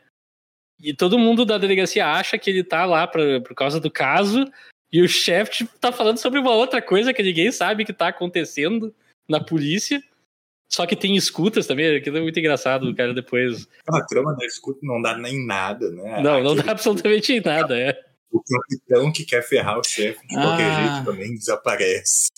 e todo mundo da delegacia acha que ele tá lá pra, por causa do caso e o chefe tipo, tá falando sobre uma outra coisa que ninguém sabe que tá acontecendo na polícia. Só que tem escutas também, aquilo é muito engraçado, o cara depois... A trama da escuta não dá nem nada, né? Não, não Aquele- dá absolutamente nada, é. O capitão que quer ferrar o chefe de qualquer Ah. jeito também desaparece.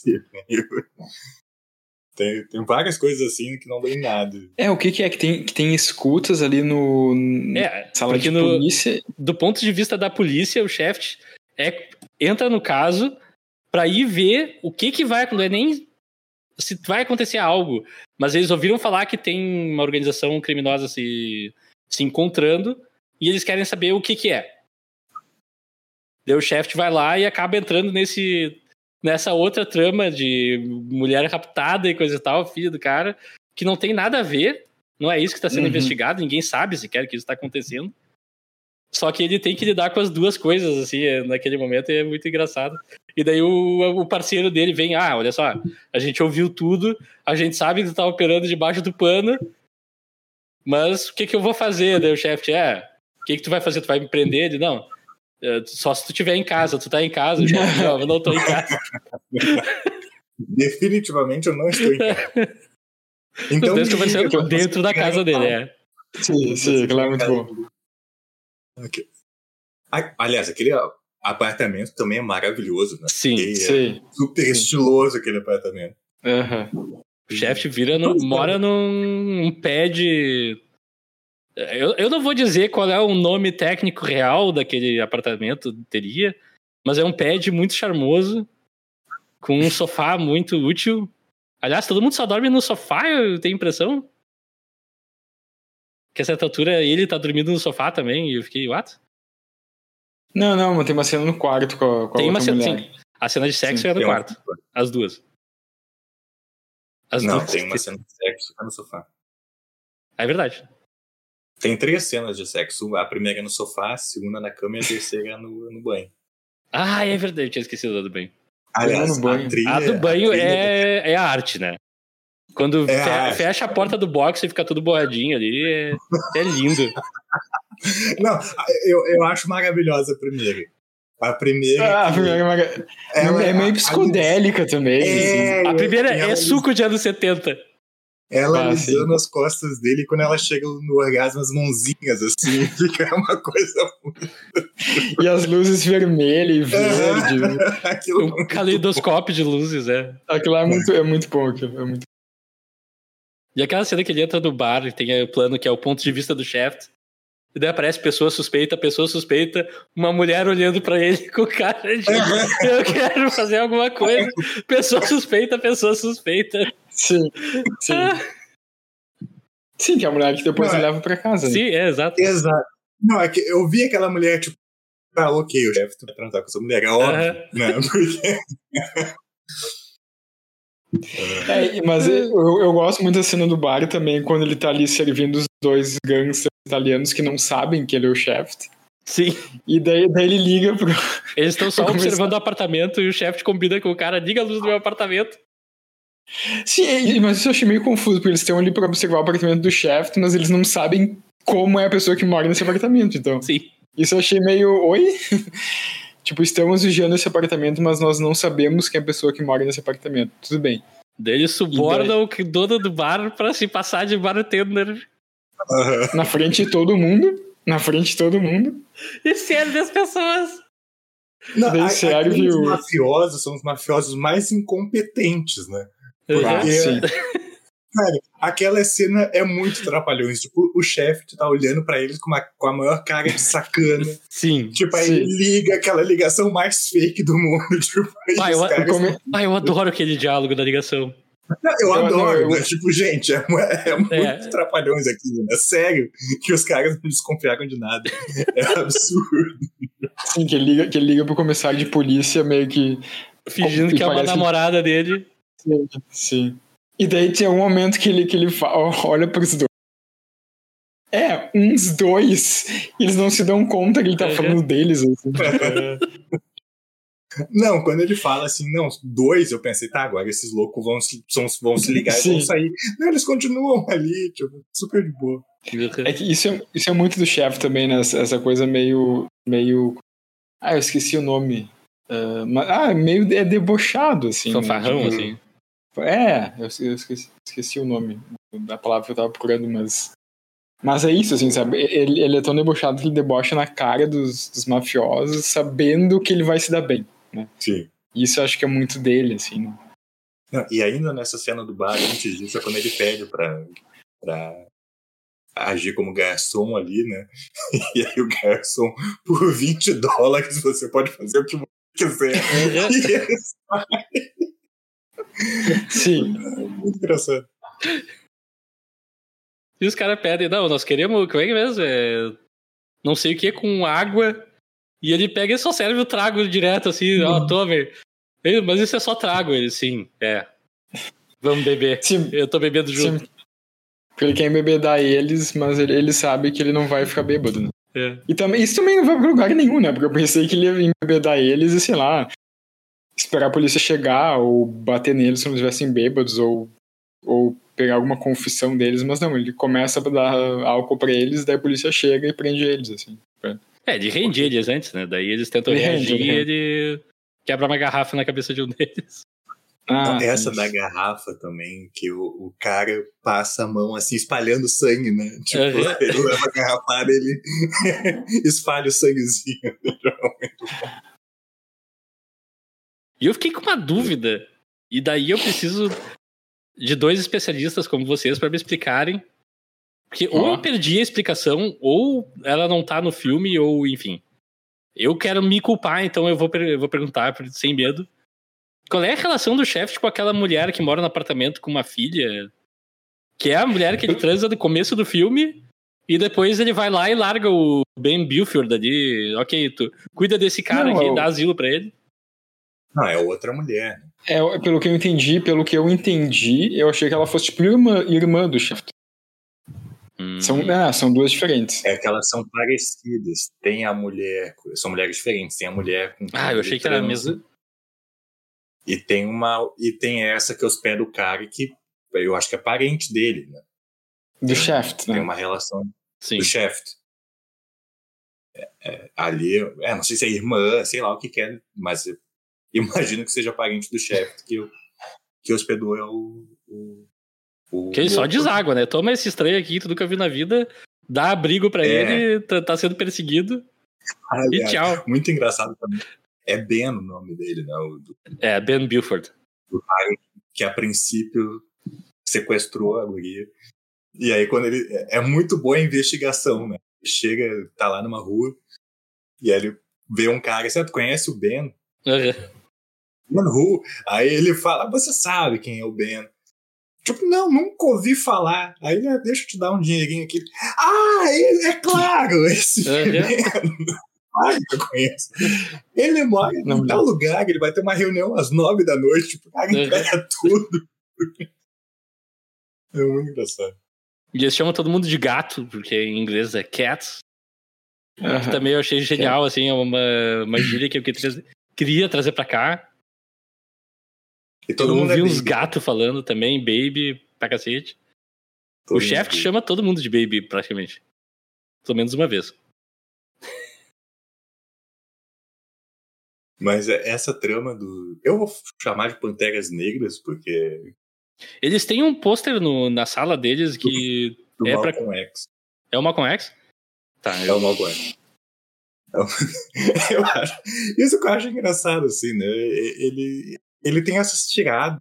Tem, tem várias coisas assim que não dão em nada. É, o que, que é? Que tem, que tem escutas ali no. É, Sala de no, polícia. do ponto de vista da polícia, o chefe é, entra no caso pra ir ver o que que vai acontecer, nem se vai acontecer algo, mas eles ouviram falar que tem uma organização criminosa se, se encontrando e eles querem saber o que que é. Daí o chefe vai lá e acaba entrando nesse nessa outra trama de mulher raptada e coisa e tal, filho do cara, que não tem nada a ver, não é isso que está sendo Uhum. investigado, ninguém sabe sequer que isso está acontecendo. Só que ele tem que lidar com as duas coisas, assim, é, naquele momento e é muito engraçado. E daí o, o parceiro dele vem, ah, olha só, a gente ouviu tudo, a gente sabe que tu tá operando debaixo do pano, mas o que que eu vou fazer? Daí o chefe, é, o que que tu vai fazer? Tu vai me prender? Ele, não, só se tu estiver em casa, tu tá em casa, não, eu não tô em casa. Definitivamente eu não estou em casa. Então, conversando liga, eu dentro da casa dele, é. Sim, sim, aquilo é muito bom. Ok. Ah, Aliás, aquele apartamento também é maravilhoso, né? Sim, é Sim. super estiloso aquele apartamento. Aham. O chefe vira no, mora num um pé de. Eu, eu não vou dizer qual é o nome técnico real daquele apartamento, teria, mas é um pad muito charmoso, com um sofá muito útil. Aliás, todo mundo só dorme no sofá, eu tenho a impressão. Que a certa altura ele tá dormindo no sofá também, e eu fiquei, what? Não, não, mas tem uma cena no quarto com a, com a Tem uma outra cena, mulher. sim. A cena de sexo Sim, é no um- quarto, as duas. As Não, duas. tem uma cena de sexo no sofá. É verdade. Tem três cenas de sexo. A primeira é no sofá, a segunda na cama e a terceira é no, no banho. Ah, é verdade, eu tinha esquecido da do banho. Aliás, no banho. a trilha... A do banho trilha é, é a arte, né? Quando É a fe- arte. fecha a porta do box e fica tudo boadinho ali, é, é lindo. Não, eu, eu acho maravilhosa a primeira. A primeira. Ah, a primeira é ela- é meio a- psicodélica também. assim. É, A primeira é suco de anos 70. Ela Ah, alisando as costas dele quando ela chega no orgasmo, as mãozinhas assim, fica uma coisa E as luzes vermelhas e verde. aquilo Um caleidoscópio de luzes, é. Aquilo é muito, é muito bom. Aquilo, é muito... E aquela cena que ele entra no bar e tem o plano que é o ponto de vista do chefe. E daí aparece pessoa suspeita, pessoa suspeita, uma mulher olhando pra ele com cara de eu quero fazer alguma coisa. Pessoa suspeita, pessoa suspeita. Sim, sim. Sim, que é a mulher que depois Não, ele leva pra casa. né? Sim, é exato. Exato. Não, é que eu vi aquela mulher, tipo, ah, ok, o chefe vai transar com essa mulher, é óbvio, né? Porque... É, mas eu, eu gosto muito da cena do bar também, quando ele tá ali servindo os dois gangsters italianos que não sabem que ele é o chefe. Sim. E daí, daí ele liga pro. Eles estão só observando o apartamento e o chefe combina com o cara, diga a luz do meu apartamento. Sim, mas isso eu achei meio confuso, porque eles estão ali pra observar o apartamento do chefe, mas eles não sabem como é a pessoa que mora nesse apartamento. Então, Sim. isso eu achei meio. Oi? tipo, estamos vigiando esse apartamento, mas nós não sabemos quem é a pessoa que mora nesse apartamento. Tudo bem. Daí eles subornam o dono do bar pra se passar de bartender. Aham. Na frente de todo mundo. Na frente de todo mundo. E serve as pessoas. Não, Daí a- serve aqueles o- mafiosos são os mafiosos mais incompetentes, né? Ah, Porque- sim. Cara, aquela cena é muito trapalhões. Tipo, o chefe tá olhando pra eles com, uma, com a maior cara de sacana. Sim. tipo, aí Sim. ele liga aquela ligação mais fake do mundo. Tipo, os eu- caras- Ah, eu adoro aquele diálogo da ligação. Não, eu, eu- adoro, eu- né? Tipo, gente, é, mu- é muito É. trapalhões aqui, né? É sério que os caras não desconfiaram de nada. É absurdo. Sim, que ele liga, que ele liga pro comissário de polícia meio que. Fingindo E que é uma parece- namorada dele. Sim. E daí tem um momento que ele, que ele fa- olha pros dois. É, uns dois. Eles não se dão conta que ele tá Uhum. falando deles. Assim. Não, quando ele fala assim, não, dois, eu pensei, tá, agora esses loucos vão se, são- vão se ligar e Sim. vão sair. Não, eles continuam ali, tipo, super de boa. É que isso é, isso é muito do chefe também, né? Essa, coisa meio. meio. Ah, eu esqueci o nome. Ah, mas, ah, meio é debochado, assim. né? Fanfarrão, Tipo, assim. É, eu, eu esqueci, esqueci o nome da palavra que eu tava procurando, mas. Mas é isso, assim, sabe? Ele, ele é tão debochado que ele debocha na cara dos, dos mafiosos, sabendo que ele vai se dar bem. Sim. Isso eu acho que é muito dele, assim. né? Não, e ainda nessa cena do bar, antes disso, é quando ele pede pra, pra agir como garçom ali, né? E aí o garçom, por 20 dólares, você pode fazer o que você quiser. E ele Sim, é muito engraçado. E os caras pedem, não, nós queremos, como é que é mesmo? É, não sei o que, com água. E ele pega e só serve o trago direto, assim, ó, tome. Ele, Mas isso é só trago, ele, sim, é. Vamos beber. sim, Eu tô bebendo junto. sim. Porque ele quer embebedar eles, mas ele, ele sabe que ele não vai ficar bêbado, né? É. E também, isso também não vai pra lugar nenhum, né? Porque eu pensei que ele ia embebedar eles e, sei lá, esperar a polícia chegar, ou bater neles se não estivessem bêbados, ou, ou pegar alguma confissão deles, mas não, ele começa a dar álcool pra eles, daí a polícia chega e prende eles, assim. É, ele rende eles antes, né? Daí eles tentam Ele rende, reagir ele e ele quebra uma garrafa na cabeça de um deles. Ah, Essa isso. da garrafa também, que o, o cara passa a mão assim, espalhando sangue, né? Tipo, Uhum. ele leva a garrafada ele espalha o sanguezinho. E eu fiquei com uma dúvida. E daí eu preciso de dois especialistas como vocês para me explicarem. Porque ou eu perdi a explicação, ou ela não tá no filme, ou enfim. Eu quero me culpar, então eu vou, eu vou perguntar sem medo. Qual é a relação do chefe com aquela mulher que mora no apartamento com uma filha? Que é a mulher que ele transa no começo do filme. E depois ele vai lá e larga o Ben Buford ali. Ok, tu cuida desse cara Não, aqui, eu- dá asilo pra ele. Não, é outra mulher. né? É, pelo que eu entendi, pelo que eu entendi, eu achei que ela fosse tipo irmã, irmã do chefe. Hum. São, é, são duas diferentes. É que elas são parecidas. Tem a mulher, são mulheres diferentes. Tem a mulher com. Ah, eu achei que era a mesma. E tem uma. E tem essa que hospeda o cara que eu acho que é parente dele, né? Do Shaft, Tem né? uma relação Sim. do Shaft. É, é, ali, é, não sei se é irmã, sei lá o que que é, mas imagino que seja parente do Shaft que, que hospedou é o, o, O Que ele só deságua, né? Toma esse estranho aqui, tu nunca viu na vida, dá abrigo pra É. ele, tá, tá sendo perseguido e Aliás, tchau. Muito engraçado também. É Ben o nome dele, né? O, do- É, Ben Buford. que a princípio sequestrou a guria. E aí, quando ele. É é muito boa a investigação, né? Chega, tá lá numa rua, e aí ele vê um cara, você conhece o Ben? Uhum. Ben Who? Aí ele fala, você sabe quem é o Ben. Tipo, não, nunca ouvi falar. Aí ele, "Ah, deixa eu te dar um dinheirinho aqui. Ah, ele, é claro, esse Uhum. Ben. Que eu conheço. Ele mora Não em tal lugar, ele vai ter uma reunião às nove da noite. Tipo, cara, entrega tudo. É muito engraçado. E eles chamam todo mundo de gato, porque em inglês é cats. Que também eu achei genial, assim, é uma, uma gíria que eu queria trazer pra cá. E todo eu mundo ouvi é uns gatos falando também, baby, pra cacete. Todo o chefe é baby. chama todo mundo de baby, praticamente. Pelo menos uma vez. Mas é- essa trama do. Eu vou chamar de Panteras Negras, porque. Eles têm um pôster na sala deles que Do É pra- Malcolm X. é o Malcolm X. Tá, É eu, o Malcolm X. É o- eu acho, isso que eu acho engraçado, assim, né? Ele, ele tem essas tiradas.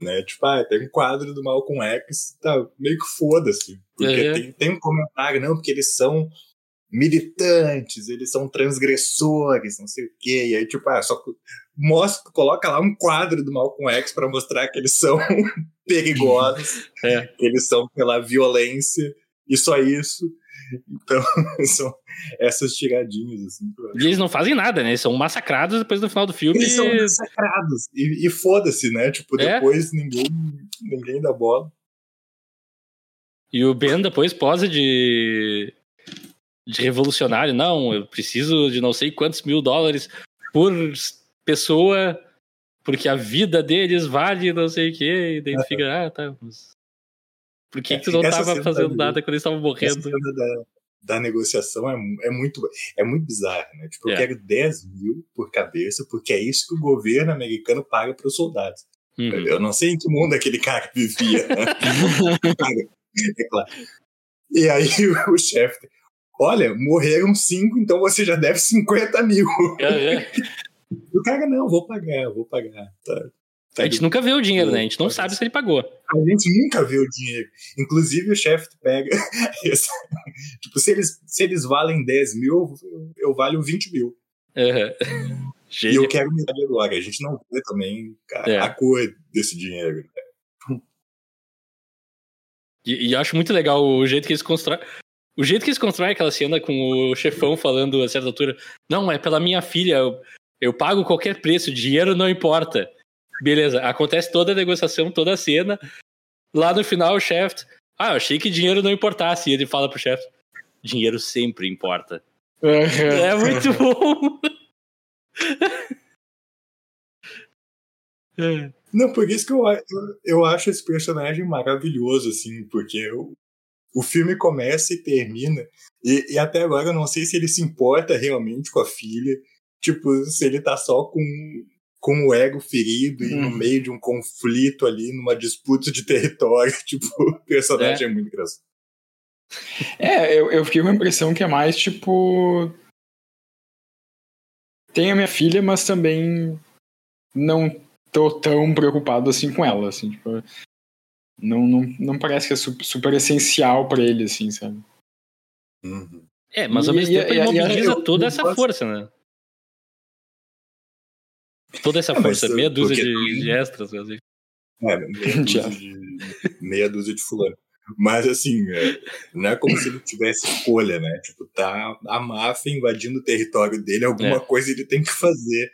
Né? Tipo, ah, tem um quadro do Malcolm X, tá meio que foda-se. Porque Uhum. tem, tem um comentário, não, porque eles são militantes, eles são transgressores, não sei o quê. E aí, tipo, ah, só mostra, coloca lá um quadro do Malcolm X pra mostrar que eles são perigosos, É. que eles são pela violência, e só isso. Então, são essas tiradinhas, assim. E eles não fazem nada, né? Eles são massacrados depois no final do filme. Eles são massacrados. E, e foda-se, né? Tipo, É. depois ninguém, ninguém dá bola. E o Ben depois posa de. de revolucionário. Não, eu preciso de não sei quantos mil dólares por pessoa, porque a vida deles vale não sei o quê. E daí fica, ah, tá. Mas... Por que, É, que tu não essa tava cena fazendo da- nada quando eles estavam morrendo? da, da negociação é, é, muito, é muito bizarra, né? Tipo, eu É. quero 10 mil por cabeça, porque é isso que o governo americano paga para os soldados. Uhum. Eu não sei em que mundo aquele cara vivia, né? é claro. E aí o, o chefe, olha, morreram cinco, então você já deve 50 mil. É. O cara, não, vou pagar, vou pagar. Tá A gente nunca vê o dinheiro, né? A gente não sabe se ele pagou. A gente nunca viu o dinheiro. Inclusive, o chefe pega. esse- tipo, se eles, se eles valem 10 mil, eu, eu valho 20 mil. Uhum. E eu quero me dar agora. A gente não vê também a, É. a cor desse dinheiro. E, e eu acho muito legal o jeito que eles constroem. O jeito que eles constroem aquela cena com o chefão falando a certa altura: Não, é pela minha filha, eu, eu pago qualquer preço, dinheiro não importa. Beleza, acontece toda a negociação, toda a cena. Lá no final, o chefe. Ah, eu achei que dinheiro não importasse. E ele fala pro chefe: Dinheiro sempre importa. É muito bom. Não, por isso que eu, eu, eu acho esse personagem maravilhoso, assim, porque o, o filme começa e termina, e, e até agora eu não sei se ele se importa realmente com a filha, tipo, se ele tá só com, com o ego ferido e no Uhum. meio de um conflito ali, numa disputa de território, tipo, o personagem é, muito engraçado. É, eu, eu fiquei com a impressão que é mais tipo. Tem a minha filha, mas também não tô tão preocupado assim com ela, assim, tipo. Não, não, não parece que é super, super essencial pra ele, assim, sabe? Uhum. É, mas ao mesmo e- tempo ele e- e- mobiliza toda eu essa força, né? Toda essa É, força, meia dúzia de, de extras. assim. É, meia dúzia de, meia dúzia de fulano. Mas assim, é, não é como se ele tivesse escolha, né? Tipo, tá a máfia invadindo o território dele, alguma É. coisa ele tem que fazer.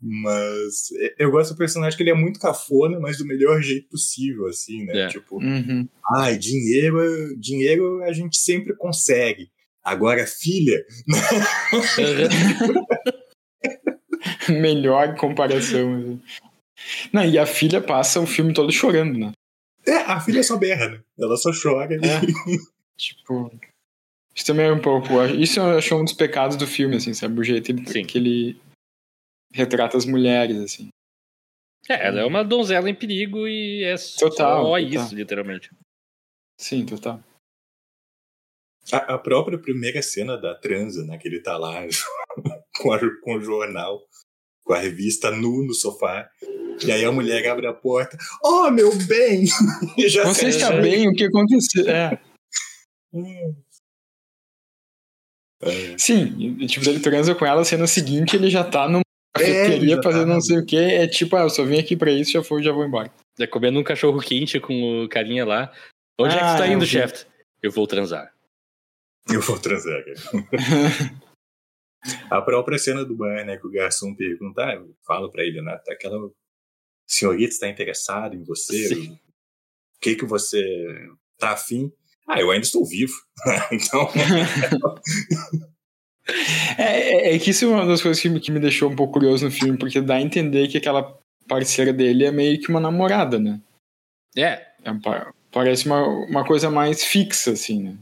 Mas eu gosto do personagem que ele é muito cafona, mas do melhor jeito possível, assim, né? É. Tipo, Uhum. ai, dinheiro, dinheiro a gente sempre consegue. Agora, filha, Melhor comparação. Assim. Não, e a filha passa o filme todo chorando, né? é, a filha só berra, né? Ela só chora. e- É. Tipo. Isso também é um pouco. Isso eu acho um dos pecados do filme, assim, sabe? O jeito Sim. que ele retrata as mulheres, assim. É, ela é uma donzela em perigo e é Total, só total. isso, literalmente. Sim, total. A, a própria primeira cena da transa, né? Que ele tá lá com, a- com o jornal, com a revista nu no sofá. E aí a mulher abre a porta. Oh, meu bem! Já Você está bem? O que aconteceu? É. É, Sim, tipo, ele transa com ela, cena seguinte ele já tá numa ele cafeteria já fazendo tá não sei o que. É tipo, ah, eu só vim aqui pra isso, já foi, já vou embora. É comendo um cachorro quente com o carinha lá. Onde é que Ah, tu tá eu indo, chefe? Eu vou transar. eu vou transar, cara. A própria cena do bar, né? Que o garçom pergunta, ah, fala pra ele, né? Aquela senhorita está interessada em você? Sim. O que que você tá afim? Ah, eu ainda estou vivo. então, É, é, é que isso é uma das coisas que, me- que me deixou um pouco curioso no filme, porque dá a entender que aquela parceira dele é meio que uma namorada, né? É, É um pa- parece uma, uma coisa mais fixa, assim, né?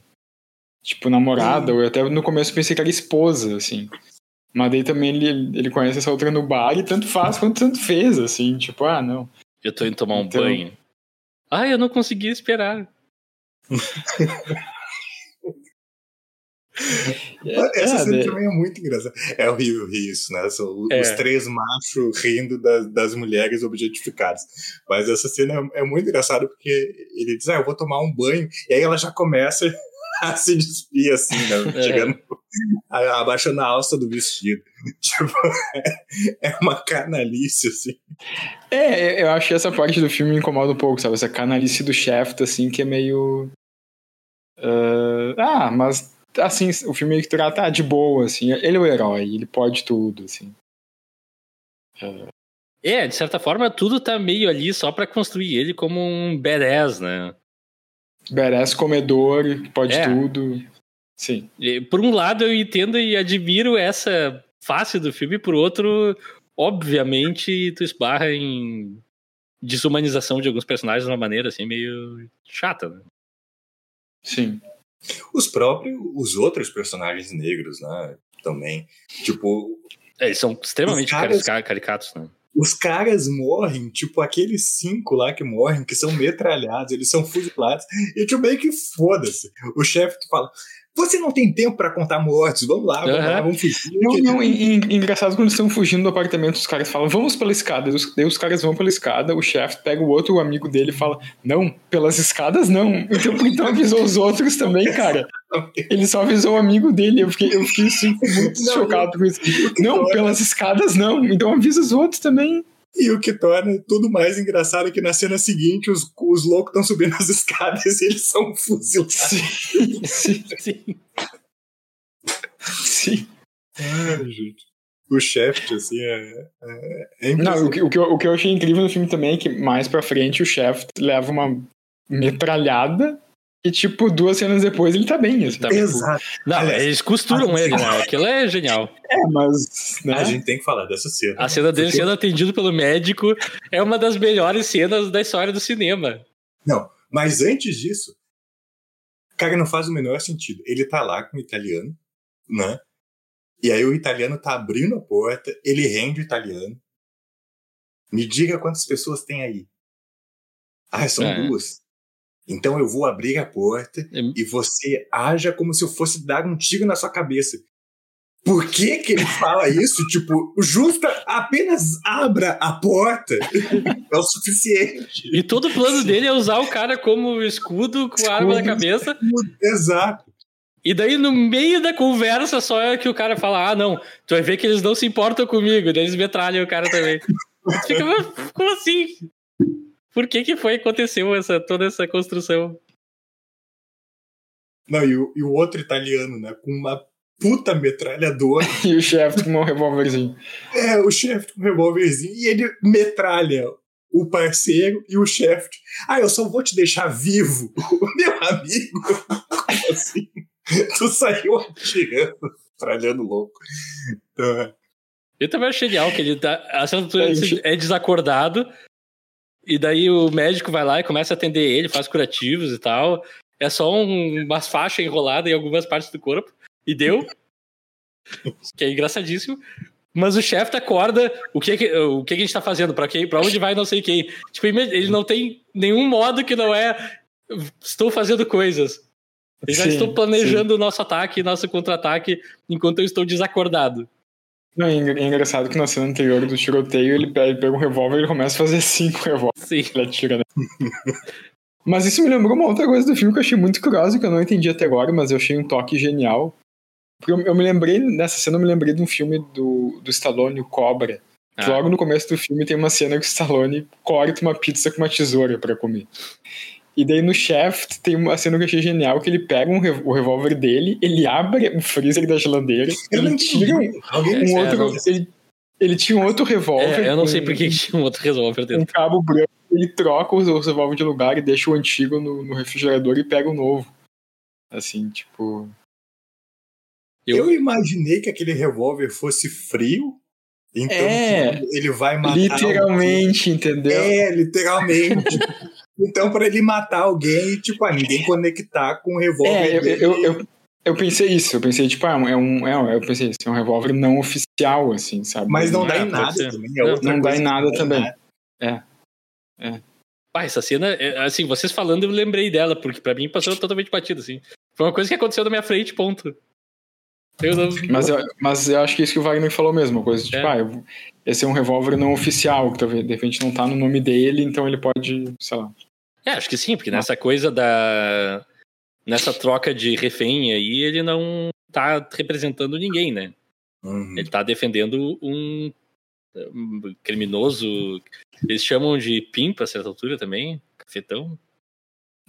Tipo, namorada, ou até no começo pensei que era esposa, assim. Mas daí também ele, ele conhece essa outra no bar e tanto faz quanto tanto fez, assim. Tipo, ah, não. eu tô indo tomar um Então- banho. Ah, eu não consegui esperar. essa é, cena daí- também é muito engraçada. É horrível rir isso, né? São É. os três machos rindo das, das mulheres objetificadas. Mas essa cena é, é muito engraçada porque ele diz, ah, eu vou tomar um banho. E aí ela já começa se despir, assim, né? É. Chegando, abaixando a alça do vestido. Tipo, é uma canalice, assim. É, eu acho que essa parte do filme me incomoda um pouco, sabe? Essa canalice do Shaft, assim, que é meio. ah, ah, mas assim, o filme meio que trata ah, de boa, assim. Ele é o herói, ele pode tudo, assim. É, de certa forma, tudo tá meio ali só pra construir ele como um badass, né? Badass comedor, que pode É. tudo. Sim. Por um lado, eu entendo e admiro essa face do filme, por outro, obviamente, tu esbarra em desumanização de alguns personagens de uma maneira assim meio chata, né? Sim. Os próprios, os outros personagens negros, né? Também. Tipo, É, Eles são extremamente caras- cari- caricatos, né? Os caras morrem, tipo, aqueles cinco lá que morrem, que são metralhados, eles são fuzilados, e tipo, meio que foda-se. O chefe fala, você não tem tempo pra contar mortes, vamos lá, vamos Aham. lá, vamos fugir. Não, não, e- e- engraçado quando eles estão fugindo do apartamento, os caras falam, vamos pela escada. Os- Daí os caras vão pela escada, o chefe pega o outro amigo dele e fala, não, pelas escadas não. Então, então avisou os outros também, cara. Ele só avisou o amigo dele. Eu fiquei, eu fiquei assim, muito Não, chocado com isso. Não, pelas escadas não. Então avisa os outros também. E o que torna tudo mais engraçado é que na cena seguinte os, os loucos estão subindo as escadas e eles são fuzilados. Sim, sim, Sim. sim. Ai, gente. O chefe, assim, é, é, é Não, o que, o, que eu, o que eu achei incrível no filme também é que mais pra frente o chefe leva uma metralhada e, tipo, duas cenas depois ele tá bem. Assim, Tá Exato. Não, Aliás, eles costuram a- ele, né? Aquilo é genial. É, mas. Né? A gente tem que falar dessa cena. A cena dele Porque- sendo atendido pelo médico é uma das melhores cenas da história do cinema. Não, mas antes disso, cara, não faz o menor sentido. Ele tá lá com o italiano, né? E aí o italiano tá abrindo a porta, ele rende o italiano. Me diga quantas pessoas tem aí. Ah, são É. duas. Então eu vou abrir a porta É. e você haja como se eu fosse dar um tiro na sua cabeça. Por que que ele fala isso? tipo, justa, apenas abra a porta. é o suficiente. E todo o plano dele é usar o cara como escudo com a arma na cabeça. Exato. E daí, no meio da conversa, só é que o cara fala: Ah, não, tu vai ver que eles não se importam comigo. Daí eles metralham o cara também. Fica, "Mas como assim? Por que que foi aconteceu essa, toda essa construção? Não, e o, e o outro italiano, né? Com uma puta metralhadora. E o chefe com um revólverzinho. é, o chefe com um revólverzinho. E ele metralha o parceiro e o chefe. Ah, eu só vou te deixar vivo. Meu amigo. Como assim? Tu saiu atirando, metralhando louco. Então, é. Eu também achei genial que ele tá. A É, é desacordado. E daí o médico vai lá e começa a atender ele, faz curativos e tal. É só um, umas faixas enroladas em algumas partes do corpo. E deu. que é engraçadíssimo. Mas o chefe acorda, o que, que o que, que a gente tá fazendo? Pra, quem, pra onde vai não sei quem? Tipo, ele não tem nenhum modo que não é estou fazendo coisas. Eu já sim, estou planejando o nosso ataque, nosso contra-ataque, enquanto eu estou desacordado. Não, é engraçado que na cena anterior do tiroteio ele pega, ele pega um revólver e começa a fazer cinco revólveres. Sim. Ele atira, né? mas isso me lembrou uma outra coisa do filme que eu achei muito curiosa, que eu não entendi até agora, mas eu achei um toque genial. Porque eu, eu me lembrei, nessa cena eu me lembrei de um filme do, do Stallone, o Cobra. Ah. Logo no começo do filme tem uma cena que o Stallone corta uma pizza com uma tesoura para comer. E daí no Shaft tem uma cena que eu achei genial, que ele pega um o revólver dele, ele abre o freezer da geladeira, ele tira um, um outro... Ele, ele tinha um outro revólver. É, eu não sei por que tinha um outro revólver dentro. Um cabo branco, ele troca os, os revólveres de lugar e deixa o antigo no, no refrigerador e pega o novo. Assim, tipo... Eu... eu imaginei que aquele revólver fosse frio, então é, ele vai matar. Literalmente, entendeu? É, literalmente. Então, para ele matar alguém, tipo, ah, ninguém conectar com o revólver. É, eu, eu, eu, eu, pensei isso, eu pensei, tipo, ah, é um. É, eu pensei, isso, é um revólver não oficial, assim, sabe? Mas não, não dá é, em nada também. É não, não dá em nada também. Nada. É. É. Ah, essa cena, é, assim, vocês falando, eu lembrei dela, porque para mim passou totalmente batido, assim. Foi uma coisa que aconteceu na minha frente, ponto. Eu não... mas, eu, mas eu acho que é isso que o Wagner falou mesmo, coisa tipo, é. ah, esse é um revólver não oficial, que talvez de repente não tá no nome dele, então ele pode, sei lá. É, acho que sim, porque nessa coisa da. Nessa troca de refém aí, ele não tá representando ninguém, né? Uhum. Ele tá defendendo um, criminoso. Eles chamam de pimpa a certa altura também, cafetão.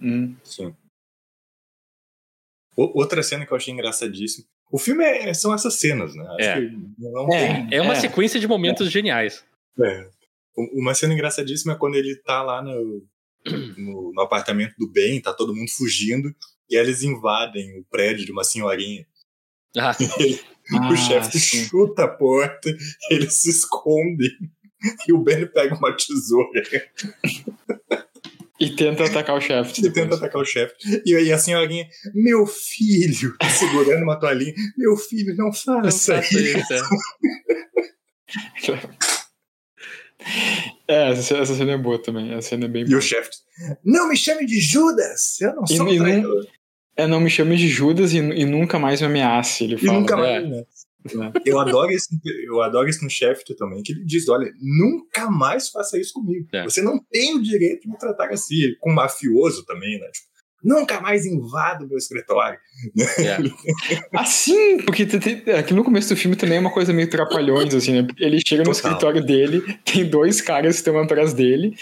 Hum. Sim. Outra cena que eu achei engraçadíssima. O filme é, são essas cenas, né? Acho é. é. é. uma é. sequência de momentos geniais. É. Uma cena engraçadíssima é quando ele tá lá no, no, no, apartamento do bem, tá todo mundo fugindo, e eles invadem o prédio de uma senhorinha. Ah. o ah, chefe chuta a porta, eles se escondem, e o Ben pega uma tesoura. E tenta atacar o chefe. E tenta atacar o chefe. E aí a senhorinha, meu filho, segurando uma toalhinha, meu filho, não faça, não isso. isso. É, essa, essa cena é boa também. Essa cena é bem E boa. o chefe, não me chame de Judas! Eu não sou e, e não, É, não me chame de Judas e, e nunca mais me ameace, ele fala. E nunca mais é. É. Eu adoro esse, eu adoro isso no Shaft também, que ele diz: olha, nunca mais faça isso comigo. É. Você não tem o direito de me tratar assim, com mafioso também, né? Tipo, nunca mais invado o meu escritório. É. assim, porque aqui no começo do filme também é uma coisa meio trapalhões, assim, né? Ele chega no Total. escritório dele, tem dois caras que estão atrás dele,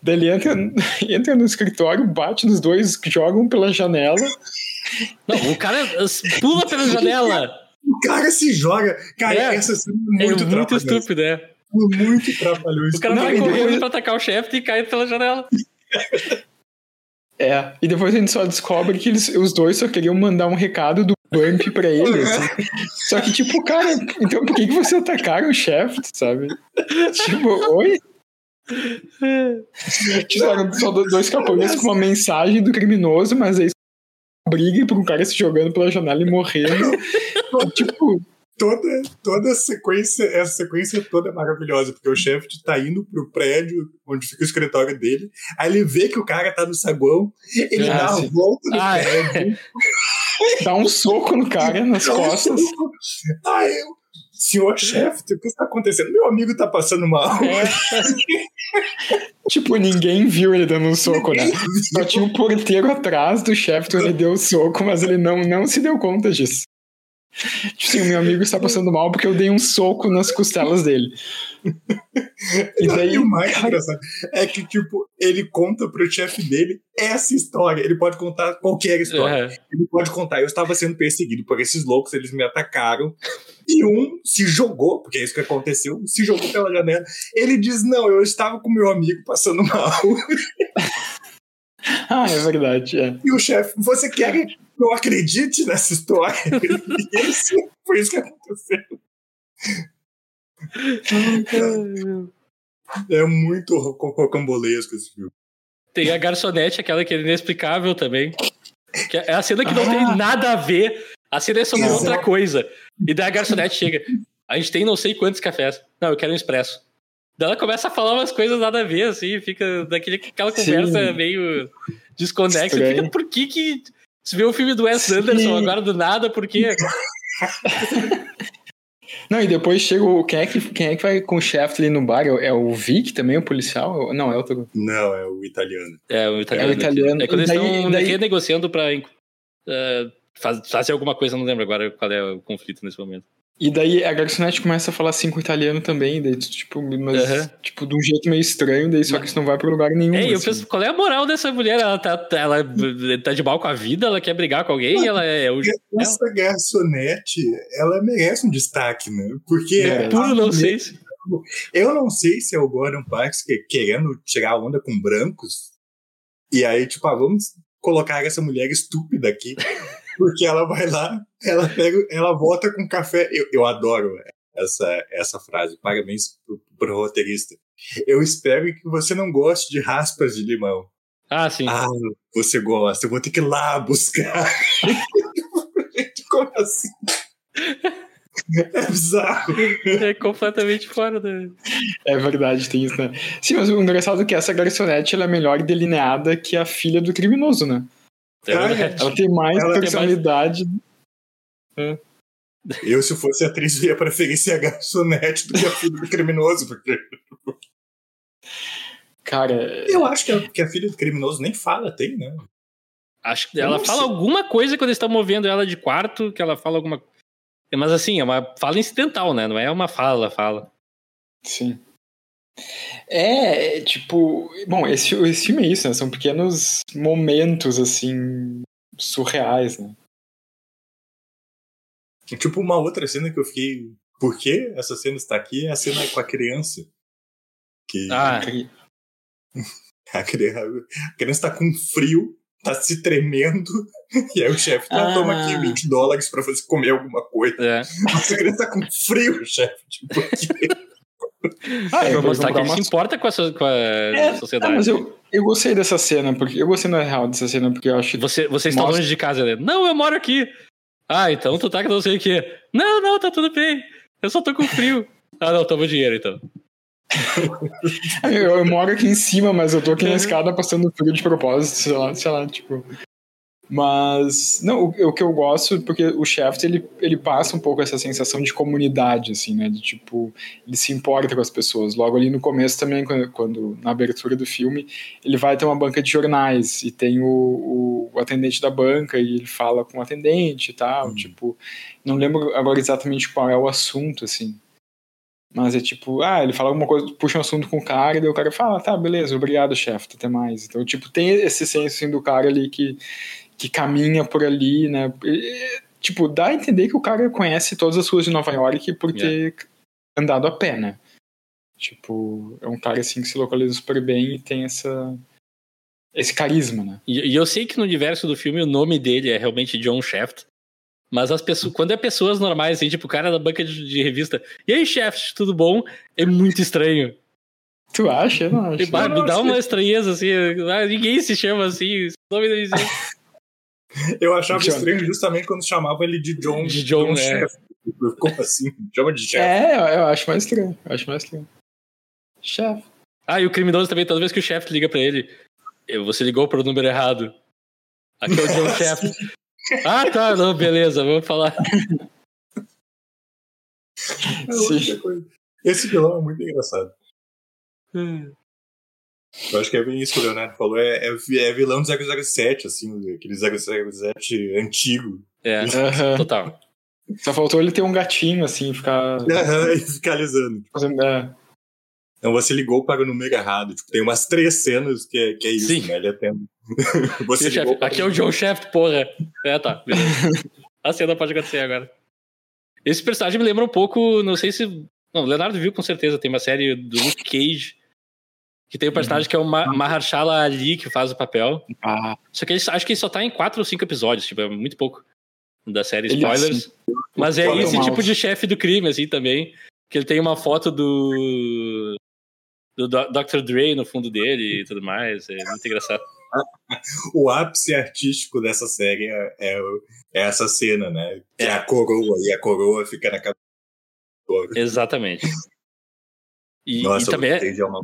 daí ele entra, entra no escritório, bate nos dois, jogam pela janela. Não, o cara pula pela janela. O cara se joga. Cara, é, essa cena é muito, é muito estúpido, é. Muito trapalhões. O cara não, vai correndo depois... pra atacar o chefe e cai pela janela. É, e depois a gente só descobre que eles, os dois só queriam mandar um recado do Bump pra ele, assim. Só que, tipo, cara, então por que, que você atacaram o chefe, sabe? tipo, oi? Tiveram só dois capangas com uma mensagem do criminoso, mas aí briga por um cara se jogando pela janela e morrendo. tipo. Toda, toda a sequência, essa sequência toda é maravilhosa, porque o chefe tá indo pro prédio onde fica o escritório dele, aí ele vê que o cara tá no saguão, ele ah, dá sim. a volta no ah, é. prédio. É. Dá um soco no cara nas dá costas. Um Aí eu, senhor chefe, o que está acontecendo? Meu amigo tá passando mal. É. tipo, ninguém viu ele dando um soco, né? Só tinha um porteiro atrás do chefe, ele deu o soco, mas ele não, não se deu conta disso. Tipo assim, o meu amigo está passando mal porque eu dei um soco nas costelas dele. E daí e o mais cara... engraçado é que, tipo, ele conta pro chefe dele essa história. Ele pode contar qualquer história. Uhum. Ele pode contar, eu estava sendo perseguido por esses loucos, eles me atacaram. E um se jogou, porque é isso que aconteceu, se jogou pela janela. Ele diz: Não, eu estava com meu amigo passando mal. ah, é verdade. É. E o chefe, você quer eu acredite nessa história? e isso, foi isso que aconteceu. É muito rocambolesco esse filme. Tem a garçonete, aquela que é inexplicável também. Que é a cena que não ah. tem nada a ver. A cena é sobre Exato. outra coisa. E daí a garçonete chega. A gente tem não sei quantos cafés. Não, eu quero um expresso. Daí ela começa a falar umas coisas nada a ver, assim, fica daquele, aquela conversa Sim. meio desconexa. Fica, por que que. Você vê o filme do Wes Anderson agora do nada, por quê? Não, e depois chega o. Quem é que, quem é que vai com o chefe ali no bar? É o Vic também, o policial? Não, é outro. Não, é o italiano. É o italiano. É, o italiano. é quando eles estão daí... renegociando pra uh, fazer alguma coisa, não lembro agora qual é o conflito nesse momento. E daí a garçonete começa a falar assim com o italiano também, daí, tipo, mas, uhum. tipo, de um jeito meio estranho, daí só que isso não vai pra lugar nenhum. É, assim. eu penso, qual é a moral dessa mulher? Ela tá, ela tá de mal com a vida, ela quer brigar com alguém, ela é o. Essa ela... garçonete, ela merece um destaque, né? Porque. É, puro não sei se. Eu não sei se é o Gordon Parks querendo tirar onda com brancos. E aí, tipo, ah, vamos colocar essa mulher estúpida aqui. Porque ela vai lá, ela pega, ela volta com café. Eu, eu adoro essa, essa frase. Parabéns pro, pro roteirista. Eu espero que você não goste de raspas de limão. Ah, sim. Ah, você gosta. Eu vou ter que ir lá buscar. Como assim? É bizarro. É completamente fora da. É verdade, tem isso, né? Sim, mas o engraçado é que essa garçonete ela é melhor delineada que a filha do criminoso, né? É ela tem mais ela personalidade. Tem mais... Eu, se fosse atriz, ia preferir ser a garçonete do que a filha do criminoso, porque. Cara. Eu acho que a, que a filha do criminoso nem fala, tem, né? Acho que ela fala sei. alguma coisa quando eles estão movendo ela de quarto, que ela fala alguma. Mas assim, é uma fala incidental, né? Não é uma fala, fala. Sim. É, tipo, bom, esse, esse filme é isso, né? São pequenos momentos, assim, surreais, né? Tipo, uma outra cena que eu fiquei. Por que essa cena está aqui? É a cena com a criança. Que. Ah. A criança, a criança tá com frio, tá se tremendo, e aí o chefe tá, ah. toma aqui 20 dólares pra fazer comer alguma coisa. É. A criança tá com frio, chefe. Tipo, por quê? Ah, é, pra mostrar que ele se importa com a, com a é, sociedade. mas eu, eu gostei dessa cena, porque eu gostei na real dessa cena, porque eu acho Você, você está longe de casa, né? Não, eu moro aqui. Ah, então tu tá que não sei o que. Não, não, tá tudo bem. Eu só tô com frio. Ah, não, toma dinheiro então. eu, eu, moro aqui em cima, mas eu tô aqui na escada passando frio de propósito, sei lá, sei lá, tipo. Mas, não, o, o, que eu gosto, porque o Shaft, ele, ele passa um pouco essa sensação de comunidade, assim, né, de tipo, ele se importa com as pessoas. Logo ali no começo também, quando, quando na abertura do filme, ele vai ter uma banca de jornais e tem o, o, o atendente da banca e ele fala com o atendente e tal, uhum. tipo, não lembro agora exatamente qual é o assunto, assim. Mas é tipo, ah, ele fala alguma coisa, puxa um assunto com o cara, e daí o cara fala, ah, tá, beleza, obrigado, chefe, até mais. Então, tipo, tem esse senso assim, do cara ali que que caminha por ali, né? E, tipo, dá a entender que o cara conhece todas as ruas de Nova York por ter yeah. andado a pé, né? Tipo, é um cara assim que se localiza super bem e tem essa esse carisma, né? E, e eu sei que no universo do filme o nome dele é realmente John Shaft, mas as pessoas, quando é pessoas normais, assim, tipo o cara da banca de, de revista, e aí, Shaft, tudo bom? É muito estranho. Tu acha? Eu não acho. me dá uma estranheza, assim, ah, ninguém se chama assim, o nome não existe. Eu achava John. estranho justamente quando chamava ele de John. De John, John é. Como assim? Chama de chefe. É, eu acho mais estranho. Eu acho mais estranho. Chefe. Ah, e o criminoso também, toda vez que o chefe liga pra ele, você ligou pro número errado. Aqui é o John Chefe. ah, tá, não, beleza, vamos falar. É Esse vilão é muito engraçado. Hum. Eu acho que é bem isso que o Leonardo falou. É, é, é vilão do 007, assim, aquele 007 antigo. É, total. Só faltou ele ter um gatinho, assim, ficar. e ficar alisando. Fazendo, é. Então você ligou para o número errado. Tipo, tem umas três cenas que é, que é isso, Sim. né? Ele atende. você ligou Aqui é o John Shaft, porra. É, tá. A cena pode acontecer agora. Esse personagem me lembra um pouco, não sei se. Não, o Leonardo viu com certeza, tem uma série do Luke Cage que tem o um personagem uhum. que é o Ma Mahershala Ali, que faz o papel. Ah. Só que ele, acho que ele só tá em quatro ou cinco episódios, tipo, é muito pouco da série Spoilers. Assim, mas é esse tipo de chefe do crime, assim, também. Que ele tem uma foto do. do Dr. Dre no fundo dele e tudo mais. É muito engraçado. o ápice artístico dessa série é, é, é essa cena, né? Que é. a coroa, e a coroa fica na cabeça Exatamente. E, Nossa, e também. Cage é uma.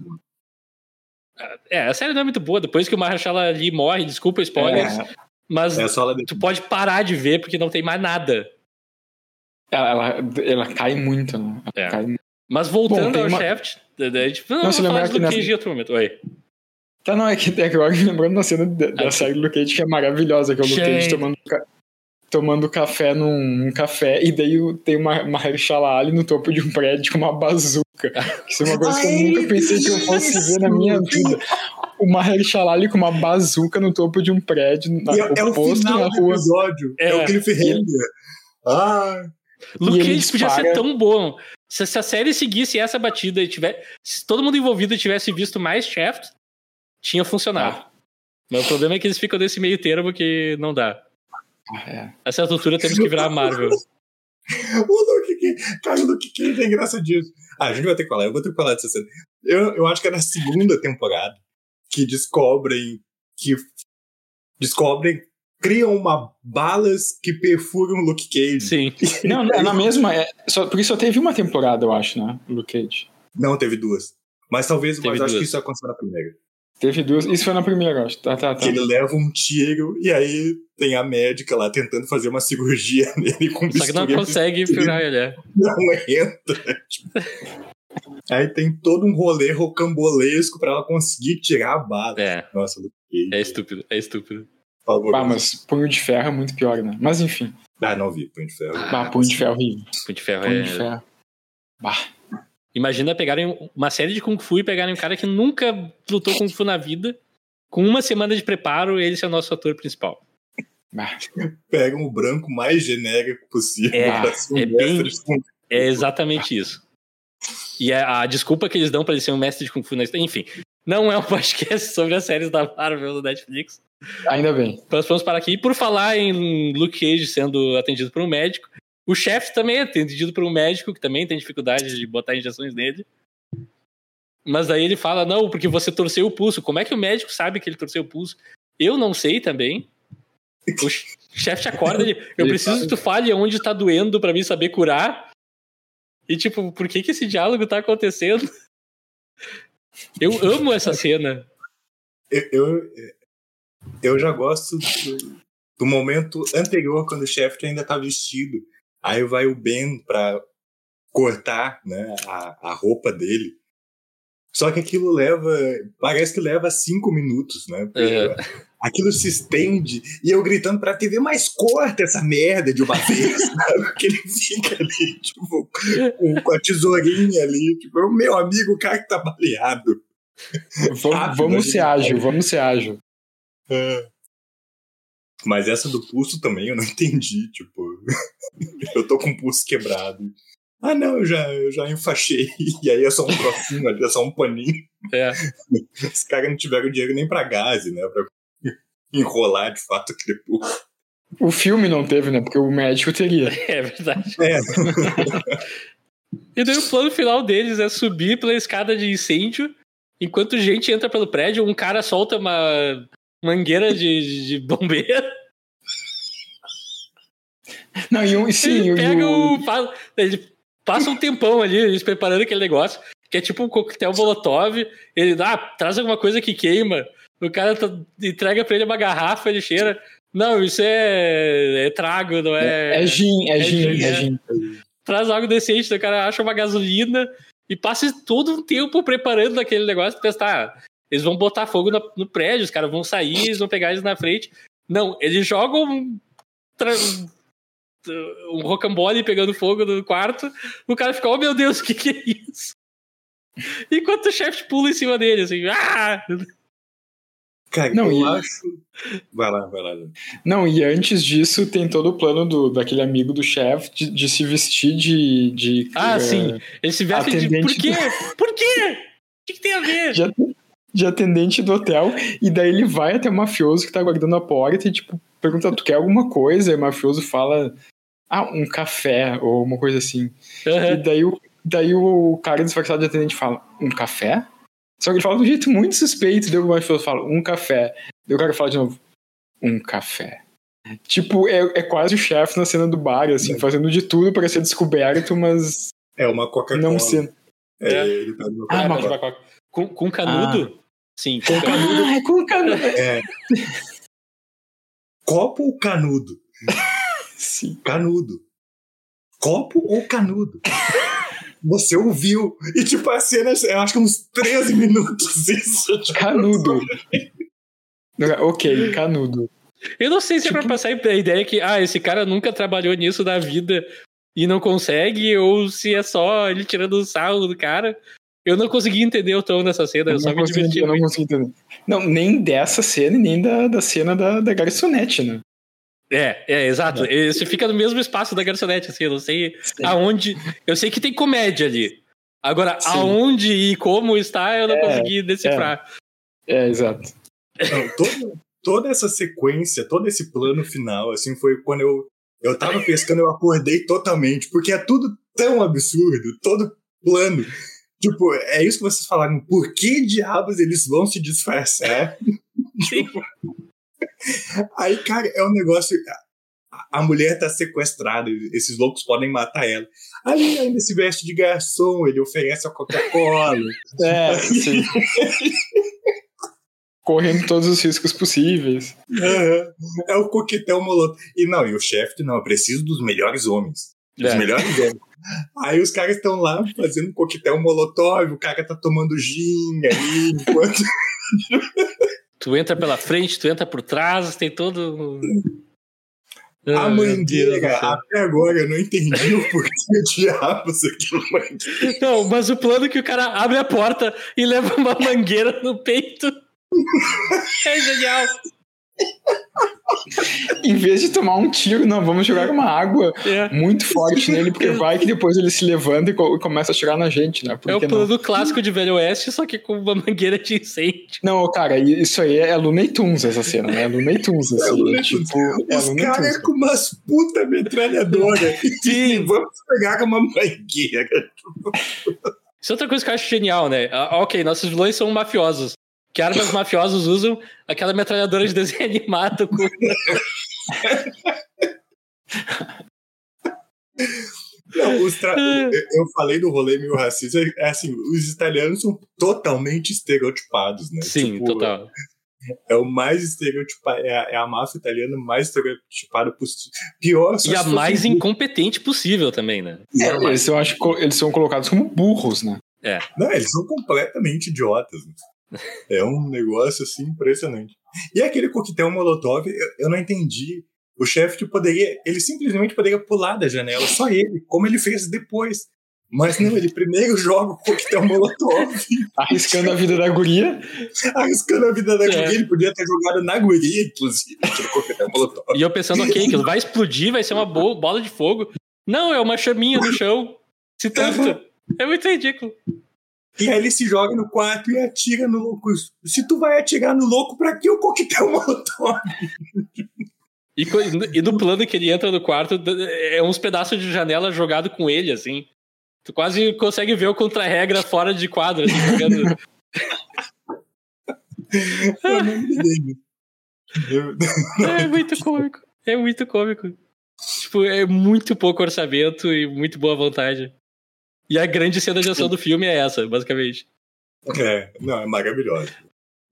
É, a série não é muito boa. Depois que o Mahershala ali morre, desculpa spoilers, É, mas É tu pode parar de ver porque não tem mais nada. ela, ela, ela cai muito, né? Ela É. cai muito. Mas voltando Bom, ao uma- Shaft, daí, tipo, não, Não, vamos se falar lembrar de que Luke nessa- Cage em outro momento. Oi. Tá, não, é que, é que agora lembrando da cena da, da Ah, série do Luke Cage que é maravilhosa, que é o Luke Cage Gente. tomando, tomando café num, num café, e daí tem uma, uma Mahershala Ali no topo de um prédio com uma bazuca. Isso é uma coisa que eu Ai, nunca pensei que eu fosse ver na minha vida. O Mahershala Ali com uma bazuca no topo de um prédio, na, E é, é o final na do rua. episódio. É, É. o Cliffhanger. Ah, Luke ele Cage podia ser tão bom. Se, se a série seguisse essa batida e tiver. Se todo mundo envolvido tivesse visto mais Shaft, tinha funcionado. Ah. Mas o problema é que eles ficam nesse meio termo que não dá. É. A certa altura temos que virar Marvel. o Luke Cage. Cara, o Luke Cage é engraçadíssimo. Ah, a gente vai ter que falar. Eu vou ter que falar dessa cena. Eu, eu acho que é na segunda temporada que descobrem que descobrem criam uma balas que perfuram o Luke Cage. Sim. Não, é na mesma. É, só, porque só teve uma temporada, eu acho, né? Luke Cage. Não, teve duas. Mas talvez, Teve mas eu acho duas. que isso aconteceu na primeira. Teve duas. Isso foi na primeira, eu acho. Tá, tá, tá. Que ele leva um tiro e aí tem a médica lá tentando fazer uma cirurgia nele com Só que não consegue furar ele. é. não entra. Tipo. Aí tem todo um rolê rocambolesco pra ela conseguir tirar a bala. É, Nossa, é estúpido, é estúpido. favor. Ah, mas Punho de Ferro é muito pior, né? Mas enfim. Ah, não vi, Punho de Ferro. Bah, Punho de Ferro é horrível. Punho de ferro Punho é. de Ferro. Bah. Imagina pegarem uma série de Kung Fu e pegarem um cara que nunca lutou Kung Fu na vida, com uma semana de preparo, ele ser o nosso ator principal. Pegam o branco mais genérico possível É, um é mestre bem-. É exatamente isso. E a, a desculpa que eles dão pra ele ser um mestre de Kung Fu na história. Enfim, não é um podcast sobre as séries da Marvel no Netflix. Ainda bem. Nós vamos parar aqui. E por falar em Luke Cage sendo atendido por um médico, o chefe também é atendido por um médico que também tem dificuldade de botar injeções nele. Mas daí ele fala: não, porque você torceu o pulso. Como é que o médico sabe que ele torceu o pulso? Eu não sei também. O chefe te acorda ele. Eu Ele preciso fala- que tu fale onde tá doendo pra mim saber curar. E tipo, por que que esse diálogo tá acontecendo? Eu amo essa cena. Eu, eu, eu já gosto do, do momento anterior, quando o chefe ainda tá vestido. Aí vai o Ben pra cortar né, a, a roupa dele. Só que aquilo leva. Parece que leva cinco minutos, né? Porque É. Aquilo se estende e eu gritando pra TV, mas corta essa merda de uma vez, sabe? Porque ele fica ali, tipo, com, com a tesourinha ali, tipo, o meu amigo, o cara que tá baleado. Vamos, vamos né? ser ágil, vamos ser ágil. É. Mas essa do pulso também eu não entendi, tipo, eu tô com o pulso quebrado. Ah, não, eu já, eu já enfaixei. E aí é só um trocinho ali, é só um paninho. É. Os caras não tiveram dinheiro nem pra gás, né? Pra enrolar de fato aquele pulso. O filme não teve, né? Porque o médico teria. É verdade. É, E daí o plano final deles é subir pela escada de incêndio, enquanto gente entra pelo prédio, um cara solta uma mangueira de, de bombeiro. Não, e um, sim, ele pega o, o. pa- Ele passa um tempão ali, eles preparando aquele negócio, que é tipo um coquetel Molotov. Ele dá, ah, traz alguma coisa que queima. O cara tá- entrega pra ele uma garrafa, ele cheira. Não, isso é, é trago, não é. é gin, é é gin, gin, é é. gin. traz algo decente, o cara acha uma gasolina e passa todo um tempo preparando aquele negócio pra testar. Eles vão botar fogo no, no prédio, os caras vão sair, eles vão pegar eles na frente. Não, eles jogam um, um rocambole pegando fogo no quarto, o cara fica, oh meu Deus, o que, que é isso? Enquanto o chefe pula em cima dele, assim, ah! cara, Não, eu e- acho. Vai lá, vai lá. Não, e antes disso tem todo o plano do, daquele amigo do chefe de, de se vestir de. de Ah, eh, sim. Ele se veste de. Por quê? Por quê? O que, que tem a ver? de, de atendente do hotel, e daí ele vai até o mafioso que tá guardando a porta e, tipo, pergunta: Tu quer alguma coisa? E o mafioso fala: Ah, um café, ou uma coisa assim. E Aham. daí o, daí o cara disfarçado de atendente fala: Um café? Só que ele fala de um jeito muito suspeito, daí o mafioso fala: Um café. Daí o cara fala de novo: Um café. Tipo, é, é quase o chefe na cena do bar, assim, fazendo de tudo para ser descoberto, mas É uma Coca-Cola. Não sei. É, É. ele uma Ah, Ah, mas- Coca-Cola. com, com canudo? Sim, com canudo. Ah, é com canudo. É. Copo ou canudo? Sim. Canudo. Copo ou canudo? Você ouviu. E tipo, a cena, eu acho que uns 13 minutos isso. Tipo, Canudo. ok, canudo. Eu não sei se é Tipo- pra passar a ideia que, ah, esse cara nunca trabalhou nisso na vida e não consegue, ou se é só ele tirando o sarro do cara. Eu não consegui entender o tom dessa cena, eu, Eu só não, me consegui, diverti eu não consegui entender. Não, nem dessa cena e nem da, da cena da, da garçonete, né? É, é, exato. Você fica no mesmo espaço da garçonete, assim, eu não sei aonde. Eu sei que tem comédia ali. Agora, Sim. aonde e como está, eu não É, consegui decifrar. É, exato. Não, toda, toda essa sequência, todo esse plano final, assim, foi quando eu, eu tava pescando, eu acordei totalmente, porque é tudo tão absurdo, todo plano. Tipo, é isso que vocês falaram, por que diabos eles vão se disfarçar? Sim. Aí, cara, é um negócio. a- mulher tá sequestrada, esses loucos podem matar ela. Aí ele ainda se veste de garçom, ele oferece a Coca-Cola. É, sim. Correndo todos os riscos possíveis. Aham. é o coquetel molotov. E não, e o chefe, não, eu preciso dos melhores homens. Dos É. melhores. Aí os caras estão lá fazendo coquetel molotov, o cara tá tomando gin ali, enquanto. Tu entra pela frente, tu entra por trás, tem todo. A Ah, mangueira, até agora eu não entendi o porquê diabos aquilo mangueira. Não, mas o plano é que o cara abre a porta e leva uma mangueira no peito. É genial. Em vez de tomar um tiro, não, vamos jogar uma água É. muito forte nele, porque vai que depois ele se levanta e co- começa a atirar na gente, né? Por É o que não? plano clássico de Velho Oeste, só que com uma mangueira de incêndio. Não, cara, isso aí é Looney Tunes, essa cena, né? É Looney Tunes, assim. Looney É Tunes. tipo, é Os Looney caras Tunes. com umas puta metralhadora. Sim. Vamos pegar com uma mangueira. Isso é outra coisa que eu acho genial, né? Ah, ok, nossos vilões são mafiosos. Que armas mafiosos usam aquela metralhadora de desenho animado com. Não, os tra- É. eu eu falei do rolê meio racista, é assim, os italianos são totalmente estereotipados, né? Sim, Tipo, total. É o mais estereotipado, é a, é a máfia italiana mais estereotipada possível. Pior E a mais incompetente possível também, né? É, eles, são, acho, que eles são colocados como burros, né? Não, eles são completamente idiotas. É um negócio assim impressionante. E aquele coquetel molotov, eu, eu não entendi. O chefe que poderia, ele simplesmente poderia pular da janela, só ele, como ele fez depois. Mas não, ele primeiro joga o coquetel molotov, Arriscando a vida da guria. arriscando a vida da É. guria. Ele podia ter jogado na guria, inclusive, aquele coquetel molotov. E eu pensando, ok, aquilo vai explodir, vai ser uma bo- bola de fogo. Não, é uma chaminha no chão. Se tanto. É muito ridículo. E aí ele se joga no quarto e atira no louco. Se tu vai atirar no louco, pra que o coquetel molotov? E, e no plano que ele entra no quarto, é uns pedaços de janela jogado com ele, assim. Tu quase consegue ver o contra-regra fora de quadro, assim, jogando. É muito cômico. É muito cômico. Tipo, é muito pouco orçamento e muito boa vontade. E a grande cena de ação do filme é essa, basicamente. É, não, é maravilhoso.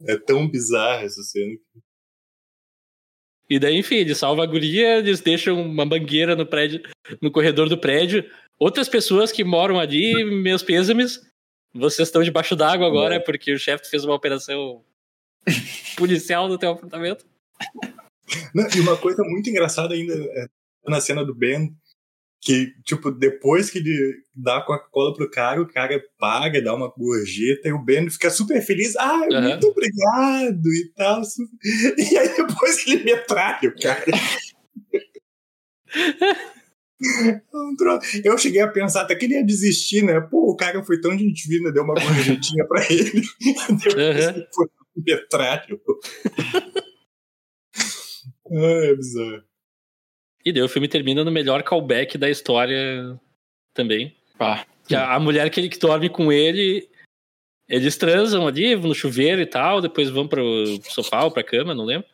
É tão bizarra essa cena. E daí, enfim, eles salvam a guria, eles deixam uma mangueira no prédio, no corredor do prédio. Outras pessoas que moram ali, meus pêsames, vocês estão debaixo d'água agora porque o chefe fez uma operação policial no teu apartamento. Não, e uma coisa muito engraçada ainda é na cena do Ben, que, tipo, depois que ele dá a Coca-Cola pro cara, o cara paga, dá uma gorjeta, e o Ben fica super feliz. Ah, Aham. muito obrigado e tal. E aí depois ele metralha o cara. Eu cheguei a pensar até que ele ia desistir, né? Pô, o cara foi tão gente fina, deu uma gorjetinha pra ele. Depois Aham. ele foi um metralho. Ah, é bizarro. E daí o filme termina no melhor callback da história também. Pá. Que a, a mulher que, ele- que dorme com ele, eles transam ali no chuveiro e tal, depois vão pro sofá ou pra cama, não lembro.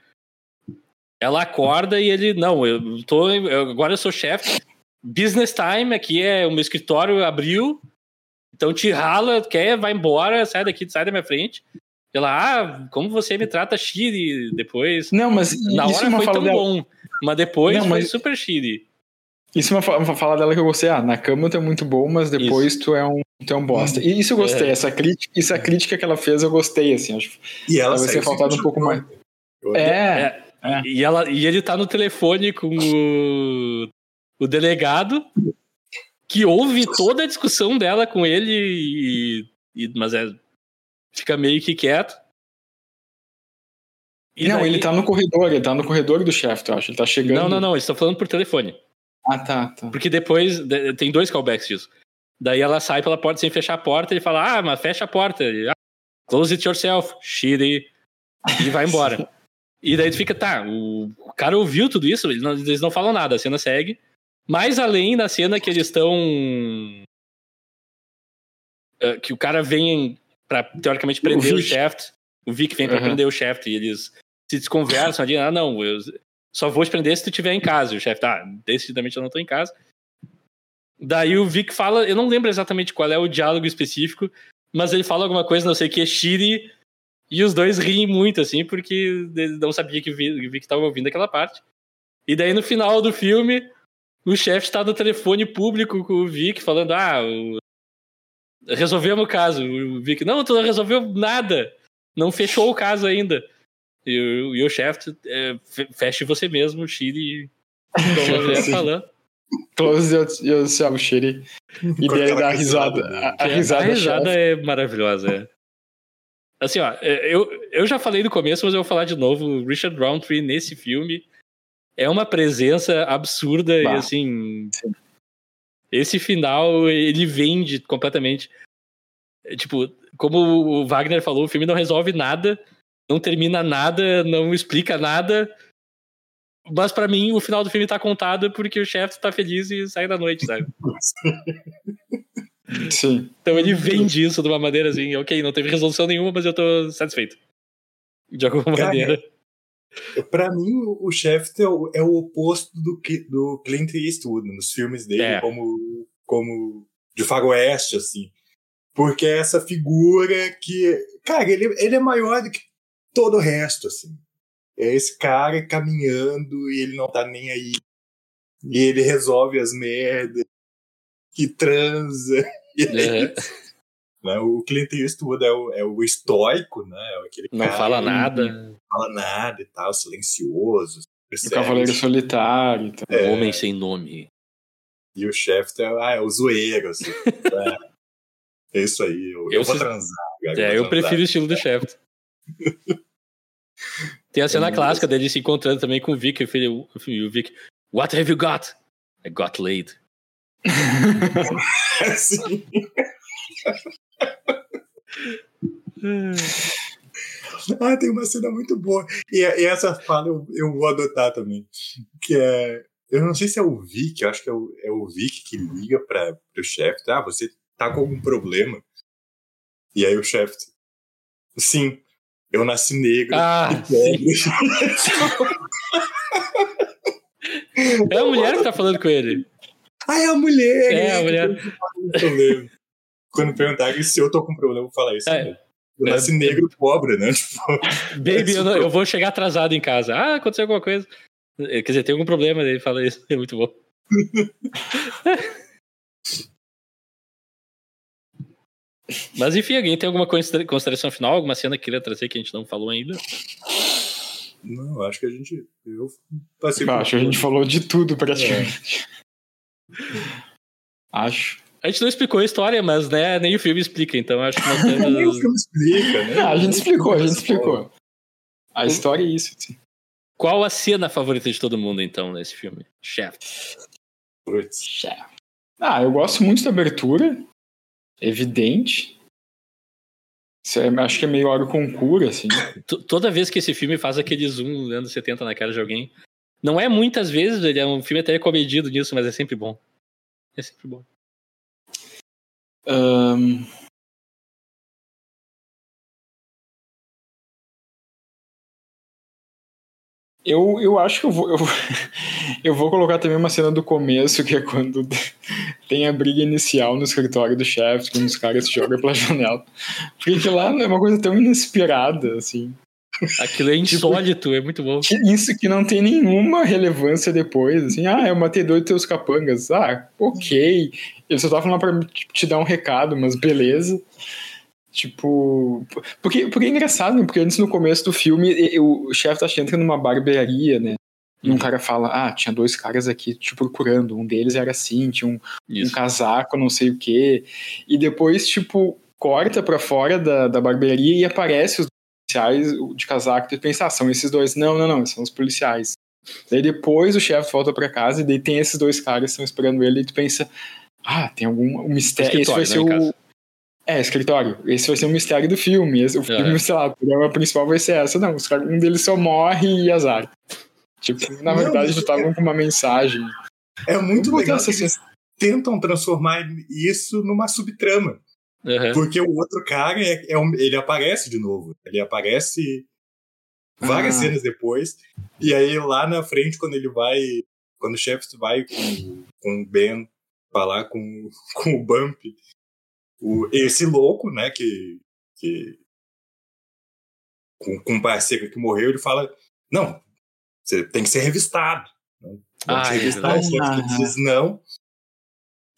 Ela acorda e ele, não, eu tô, eu- agora eu sou chefe, business time, aqui é o meu escritório abriu, então te rala, quer, vai embora, sai daqui, sai da minha frente. Ela, ah, como você me trata Shiri depois. Não, mas Na isso hora é foi tão dela. Mas depois Não, foi mas- super Shiri. Isso é uma, uma fala dela que eu gostei. Ah, na cama tu é muito bom, mas depois tu é um, tu é um bosta. E isso eu gostei. É. Essa crítica, isso é a crítica que ela fez, eu gostei, assim. Acho. E ela saiu tenha faltado um pouco mais. Eu- É, É. E, ela, e ele tá no telefone com o, o delegado, que ouve toda a discussão dela com ele, e, e- mas é, fica meio que quieto. E não, daí- ele tá no corredor, ele tá no corredor do chefe, eu acho. Ele tá chegando. Não, não, não, eles estão falando por telefone. Ah, tá, tá. Porque depois de- tem dois callbacks disso. Daí ela sai pela porta sem fechar a porta ele fala: Ah, mas fecha a porta. Ele, ah, Close it yourself, shitty. E vai embora. e daí tu fica, tá, o, o cara ouviu tudo isso, eles não, eles não falam nada, a cena segue. Mais além da cena que eles estão. eh, que o cara vem pra teoricamente prender o, Vic. Shaft. O Vic vem pra Uhum. prender o Shaft e eles se desconversam ali. Ah, não, eu só vou te prender se tu estiver em casa. E o chefe, tá, decididamente eu não tô em casa. Daí o Vic fala, eu não lembro exatamente qual é o diálogo específico, mas ele fala alguma coisa, não sei o que, Shiri, e os dois riem muito, assim, porque ele não sabia que o Vic tava ouvindo aquela parte. E daí no final do filme, o chefe está no telefone público com o Vic, falando, ah, o... resolvemos o caso. O Vic, não, tu não resolveu nada, não fechou o caso ainda. E o, e o chefe, é, fe- feche você mesmo, Shiri, Sim. falando. Close yourself, shitty. E daí ele dá a risada. A, a É, risada, a risada é maravilhosa. é. Assim, ó, é, eu, eu já falei no começo, mas eu vou falar de novo. Richard Roundtree nesse filme é uma presença absurda Bah. e assim. Esse final ele vende completamente. É, Tipo, como o Wagner falou, o filme não resolve nada, não termina nada, não explica nada. Mas pra mim, o final do filme tá contado porque o chefe tá feliz e sai da noite, sabe? Sim. Então ele vende isso de uma maneira assim, ok, não teve resolução nenhuma, mas eu tô satisfeito. De alguma Cara, maneira. Pra mim, o Shaft é o, é o oposto do, do Clint Eastwood nos filmes dele, É. como, como de faroeste, assim. Porque é essa figura que. Cara, ele, ele é maior do que todo o resto, assim. É esse cara caminhando e ele não tá nem aí. E ele resolve as merdas. E transa. E é né? O Clint Eastwood é o, é o estoico, né? É aquele Não cara fala que nada. Não fala nada e tal, silencioso. O super Cavaleiro. Solitário. Então. Um homem sem nome. E o chefe é, ah, é o zoeiro, assim. é. É isso aí, eu, eu, Eu vou se- transar. cara, É, vou eu transar. prefiro o estilo do chefe. Tem a cena clássica dele se encontrando também com o Vic, e o filho- e o Vic, What have you got? I got laid. Sim. Ah, tem uma cena muito boa. E, e essa fala eu, eu vou adotar também. Que é. Eu não sei se é o Vic, eu acho que é o, é o Vic que liga para o chefe. Ah, você tá com algum problema? E aí o chefe. Sim, eu nasci negro. Ah, e pobre. É a mulher que tá falando com ele. ah, é a mulher! É, a mulher. Quando perguntarem se eu tô com problema, eu vou falar isso. É. Eu nasci negro pobre, né? Tipo, Baby, eu, não- eu vou chegar atrasado em casa. Ah, aconteceu alguma coisa. Quer dizer, tem algum problema, ele fala isso. É muito bom. Mas enfim, alguém tem alguma considera- consideração final? Alguma cena que queria trazer que a gente não falou ainda? não, acho que a gente. Eu passei Eu acho que a gente falou de tudo praticamente. Acho. A gente não explicou a história, mas né, nem o filme explica, então acho que não Nem o temos... filme explica, né? Ah, a gente explicou, a gente explicou. A história é isso. Assim. Qual a cena favorita de todo mundo, então, nesse filme? Chef. Putz. Ah, eu gosto muito da abertura. Evidente. Isso é- acho que é meio hora concura, assim. T- Toda vez que esse filme faz aquele zoom nos anos 70 na cara de alguém, não é muitas vezes, ele é um filme até comedido nisso, mas é sempre bom. É sempre bom. Ahn, Eu, eu acho que eu vou, eu, eu vou colocar também uma cena do começo, que é quando tem a briga inicial no escritório do chefe, quando os caras se jogam pela janela. Porque lá é uma coisa tão inesperada, assim. Aquilo é tipo, insólito, tipo, é muito bom. Isso que não tem nenhuma relevância depois, assim, ah, eu matei dois teus capangas. Ah, ok. Eu só tava falando pra te dar um recado, mas beleza. Tipo. Porque, porque é engraçado, né? Porque antes no começo do filme, o chefe tá entra numa barbearia, né? E um uhum. cara fala: Ah, tinha dois caras aqui te procurando. Um deles era assim, tinha um, um casaco, não sei o quê. E depois, tipo, corta pra fora da, da barbearia e aparece os policiais de casaco. E pensa, ah, são esses dois. Não, não, não, são os policiais. Daí depois o chefe volta pra casa e daí tem esses dois caras que estão esperando ele e tu pensa: Ah, tem algum um mistério. Esse vai ser né, o. É, escritório. Esse vai ser o mistério do filme. Esse, o filme, é. sei lá, o programa principal vai ser essa. Não, um deles só morre e azar. Tipo, na verdade, eles estavam com uma mensagem. É muito legal que eles tentam transformar isso numa subtrama. Uhum. Porque o outro cara, é, é um, ele aparece de novo. Ele aparece várias ah. cenas depois. E aí, lá na frente, quando ele vai... Quando o chefe vai com, com o Ben falar com, com o Bump o, esse louco, né, que, que com, com um parceiro que morreu, ele fala, não, você tem que ser revistado. Né? Ah, é revistado, é ele diz não.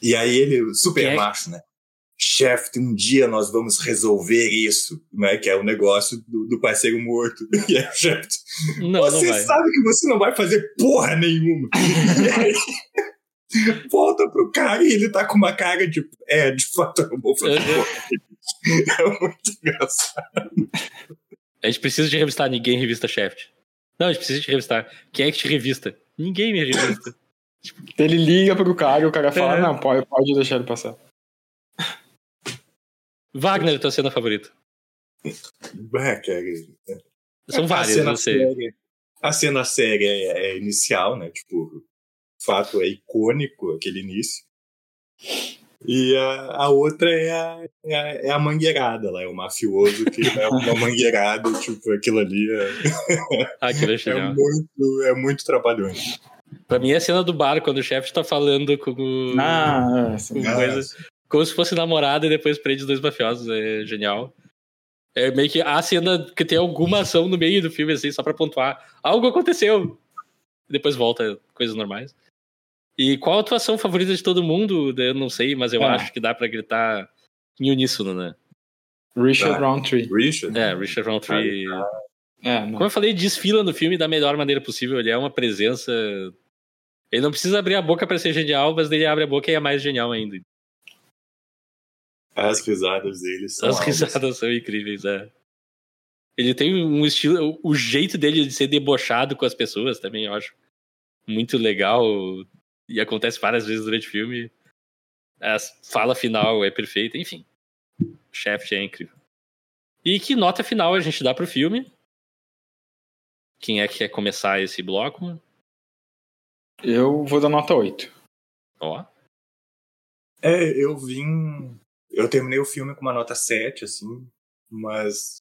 E aí ele, super é? macho, né? Chefe, um dia nós vamos resolver isso, né? Que é o negócio do, do parceiro morto. E aí, chefe, você não sabe que você não vai fazer porra nenhuma. e aí, volta pro cara e ele tá com uma cara de. É, de fato, fazer. é muito engraçado. A gente precisa de revistar, ninguém revista Shaft. Não, a gente precisa de revistar. Quem é que te revista? Ninguém me revista. tipo... Ele liga pro cara e o cara fala: é. Não, pode, pode deixar ele passar. Wagner, tua cena favorita? É, cara. São várias, não sei. Séria, a cena séria é, é inicial, né? Tipo, fato é icônico aquele início. E a, a outra é a, é a, é a mangueirada lá, é o mafioso que é uma mangueirada, tipo, aquilo ali é, aquilo é, é, muito, é muito trabalhoso. Pra mim é a cena do bar, quando o chefe tá falando com, o, ah, com coisa, como se fosse namorada e depois prende os dois mafiosos, é genial. É meio que a cena que tem alguma ação no meio do filme, assim, só pra pontuar. Algo aconteceu. E depois volta, coisas normais. E qual a atuação favorita de todo mundo? Eu não sei, mas eu é. acho que dá para gritar em uníssono, né? Richard Roundtree. Richard? É, Richard Roundtree. É, Como eu falei, desfila no filme da melhor maneira possível. Ele é uma presença. Ele não precisa abrir a boca para ser genial, mas ele abre a boca e é mais genial ainda. As risadas dele são. As risadas são incríveis, é. Ele tem um estilo. O jeito dele de ser debochado com as pessoas também, eu acho muito legal e acontece várias vezes durante o filme. A fala final é perfeita, enfim. Shaft é incrível. E que nota final a gente dá pro filme? Quem é que quer começar esse bloco? Eu vou dar nota 8. Ó. É, eu vim. Eu terminei o filme com uma nota 7, assim, mas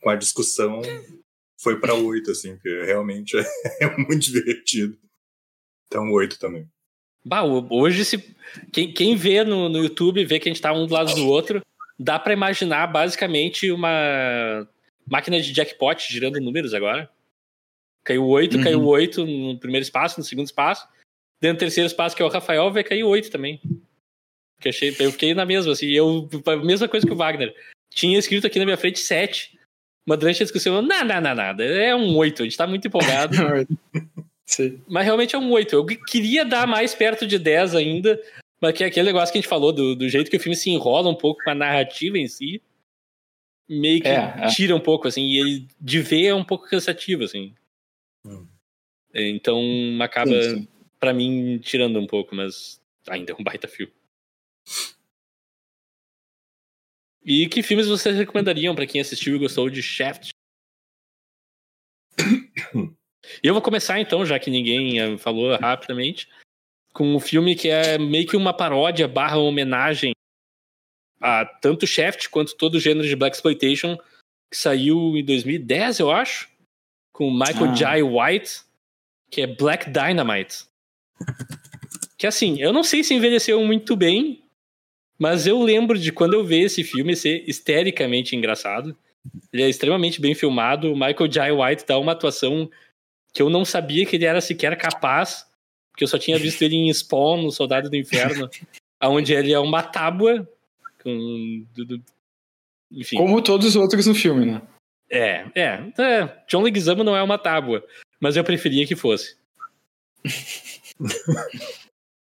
com a discussão foi para 8, assim, porque realmente é muito divertido. Então, 8 também. Bah, hoje, se, quem, quem vê no, no YouTube, vê que a gente tá um do lado do outro, dá para imaginar basicamente uma máquina de jackpot girando números agora. Caiu 8, uhum. caiu 8 no primeiro espaço, no segundo espaço. Dentro do terceiro espaço, que é o Rafael, vai cair 8 também. Que achei, eu fiquei na mesma, assim, eu, a mesma coisa que o Wagner. Tinha escrito aqui na minha frente 7. Mas durante a discussão, não, não, não, nada. É um 8, a gente tá muito empolgado. Sim. Mas realmente é um 8. Eu queria dar mais perto de 10 ainda, mas que é aquele negócio que a gente falou, do, do jeito que o filme se enrola um pouco com a narrativa em si, meio que é, é. tira um pouco, assim, e ele de ver é um pouco cansativo, assim. Hum. Então acaba, para mim, tirando um pouco, mas ainda é um baita filme. E que filmes vocês recomendariam para quem assistiu e gostou de Shaft? E eu vou começar então, já que ninguém eh, falou rapidamente, com um filme que é meio que uma paródia barra homenagem a tanto Shaft quanto todo o gênero de Black Exploitation, que saiu em 2010, eu acho. com Michael Ah. Jai White, que é Black Dynamite. Que assim, eu não sei se envelheceu muito bem, mas eu lembro de quando eu vi esse filme ser histericamente engraçado. Ele é extremamente bem filmado. O Michael Jai White dá uma atuação que eu não sabia que ele era sequer capaz, porque eu só tinha visto ele em Spawn, no Soldado do Inferno, onde ele é uma tábua com. do- do- Enfim. Como todos os outros no filme, né? É, é, é. John Leguizamo não é uma tábua, mas eu preferia que fosse.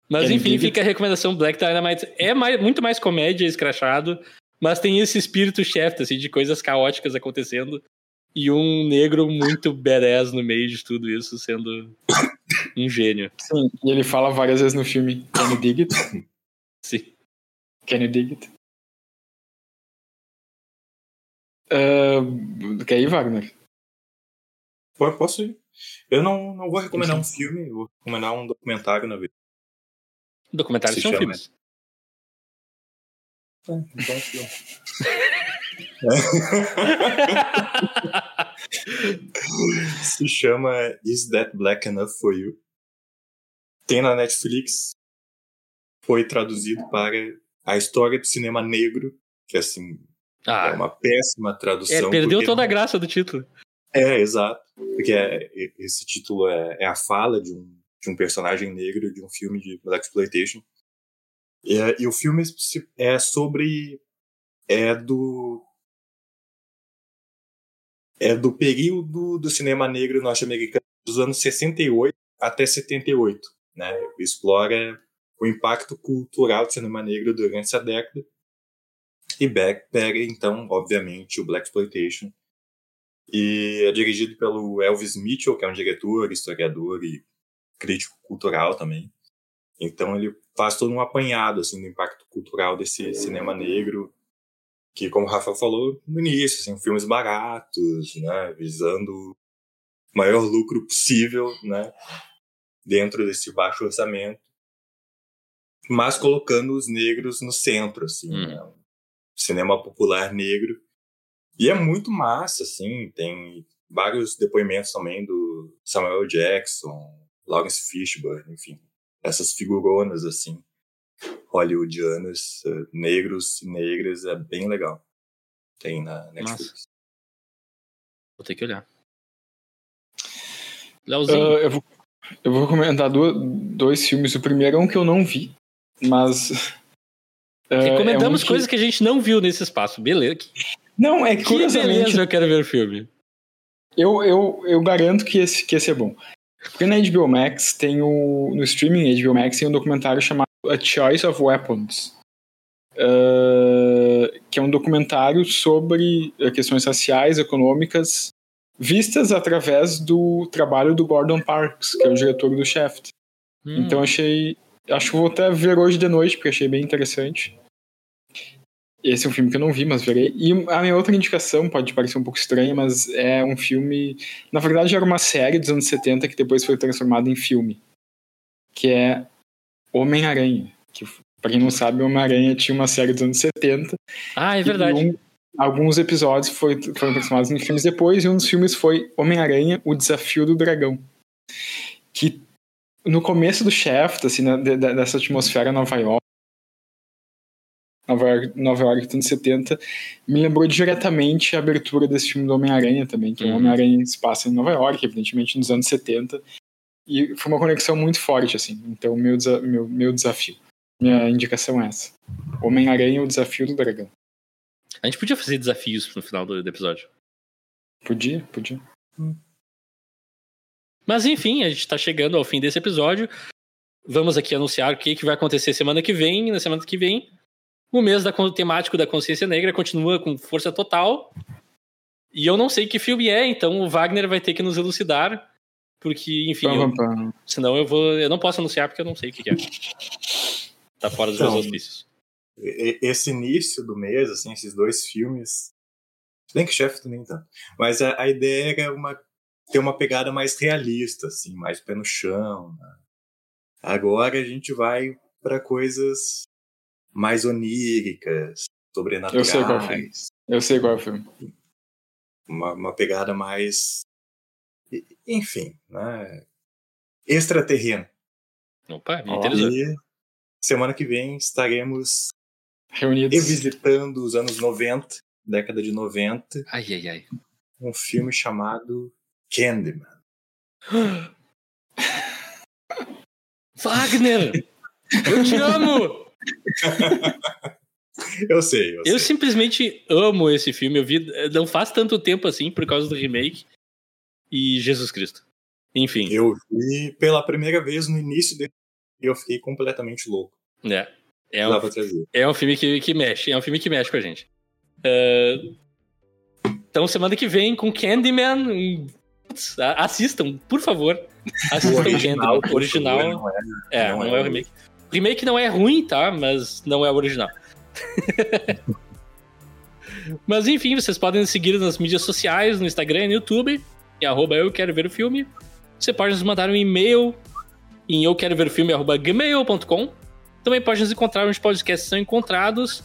mas enfim, fica a recomendação Black Dynamite. É mais- muito mais comédia escrachado, mas tem esse espírito chef, assim, de coisas caóticas acontecendo e um negro muito badass no meio de tudo isso, sendo um gênio. Sim, e ele fala várias vezes no filme Can you dig it? Sim. Can you dig it? Ah, quer ir, Wagner? Pô, Posso ir? Eu não, não vou recomendar um filme, eu vou recomendar um documentário na vida. Documentários Se são chama. filmes. Então, é um filme. Se chama Is That Black Enough for You? Tem na Netflix. Foi traduzido para A História do Cinema Negro, que assim é Ah, uma péssima tradução. é, perdeu toda a não- graça do título. É, exato. Porque é- esse título é, é a fala de um, de um personagem negro de um filme de Black Exploitation. E, é- o filme é sobre. É do. É do período do cinema negro norte-americano dos anos 68 até 78. Né? Explora o impacto cultural do cinema negro durante essa década. E Beck pega, então, obviamente, o Black Exploitation e é dirigido pelo Elvis Mitchell, que é um diretor, historiador e crítico cultural também. Então ele faz todo um apanhado assim do impacto cultural desse cinema negro, que como o Rafa falou no início, assim, filmes baratos, né, visando o maior lucro possível, né, dentro desse baixo orçamento, mas colocando os negros no centro, assim, Hum. né, cinema popular negro. E é muito massa, assim, tem vários depoimentos também do Samuel Jackson, Lawrence Fishburne, enfim, essas figuronas, assim, hollywoodianas, eh, negros e negras, é bem legal. Tem na Netflix. Vou ter que olhar. Leozinho. Ah, eu, vou, eu vou recomendar do- dois filmes. O primeiro é um que eu não vi, mas. ah, Recomendamos é um que- coisas que a gente não viu nesse espaço. Beleza. Que, Não, é que que curiosamente. beleza eu quero ver o filme. Eu, eu, eu garanto que esse, que esse é bom. Porque na HBO Max tem o. No streaming HBO Max tem um documentário chamado A Choice of Weapons. ah, que é um documentário sobre eh, questões raciais, econômicas, vistas através do trabalho do Gordon Parks, que é o diretor do Shaft. Hum, Então achei. Acho que vou até ver hoje de noite, porque achei bem interessante. Esse é um filme que eu não vi, mas verei. E a minha outra indicação, pode parecer um pouco estranha, mas é um filme. Na verdade, era uma série dos anos 70 que depois foi transformada em filme. Que é Homem-Aranha. Que, pra quem não sabe, Homem-Aranha tinha uma série dos anos 70. Ah, é verdade. um- alguns episódios foi, foram transformados em filmes depois, e um dos filmes foi Homem-Aranha, O Desafio do Dragão. Que no começo do Shaft, assim, na- de- de- dessa atmosfera Nova York, Nova York, Nova York dos anos 70, me lembrou diretamente a abertura desse filme do Homem-Aranha também, que é o Uhum. Homem-Aranha se passa em Nova York, evidentemente nos anos 70, e foi uma conexão muito forte, assim, então meu, desa- meu, meu desafio, minha indicação é essa. Homem-Aranha, O Desafio do Dragão. A gente podia fazer desafios no final do, do episódio. Podia, podia. Mas enfim, a gente tá chegando ao fim desse episódio. Vamos aqui anunciar o que, que vai acontecer semana que vem. Na semana que vem, o mês da, temático da consciência negra continua com força total. E eu não sei que filme é, então o Wagner vai ter que nos elucidar. Porque, enfim, eu- senão eu vou. Eu não posso anunciar porque eu não sei o que, que é. Tá fora dos meus Então, auspícios. E- Esse início do mês, assim, esses dois filmes. Bem que chefe nem tanto. Mas a, a ideia era uma, ter uma pegada mais realista, assim, mais pé no chão. né? Agora a gente vai para coisas mais oníricas, Eu sei qual filme. sobrenaturais. Eu sei qual é o filme. Uma, uma pegada mais Enfim, né? Extraterreno. Opa, me Ó. interessou. E semana que vem estaremos Reunidos. revisitando os anos 90, década de 90, Ai, ai, ai. um filme chamado Candyman. Wagner! Eu te amo! Eu sei, eu, Eu sei. simplesmente amo esse filme. Eu vi não faz tanto tempo assim por causa do remake. E Jesus Cristo. Enfim, Eu vi pela primeira vez no início dele e eu fiquei completamente louco. é. É um, é um filme que, que mexe. É um filme que mexe com a gente. É, Então, semana que vem, com Candyman. hum, putz, a- assistam, por favor. Assistam Candyman. O original. Não é, É, não, é o remake. O remake não é ruim, tá? Mas não é o original. Mas enfim, vocês podem nos seguir nas mídias sociais, no Instagram e no YouTube, em arroba eu quero ver o filme. Você pode nos mandar um e-mail em eu quero ver o filme, arroba gmail.com. Também pode nos encontrar onde podcasts são encontrados.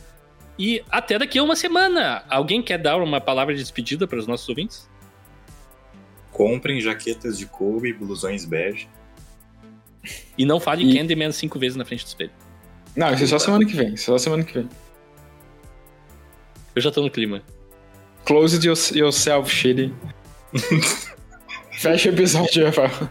E até daqui a uma semana. Alguém quer dar uma palavra de despedida para os nossos ouvintes? Comprem jaquetas de couro e blusões bege. E não fale E- Candyman cinco vezes na frente do espelho. Não, isso é só semana que vem. Isso é só semana que vem. Eu já tô no clima. Close your- yourself, shitty. Fecha o episódio, Rafael.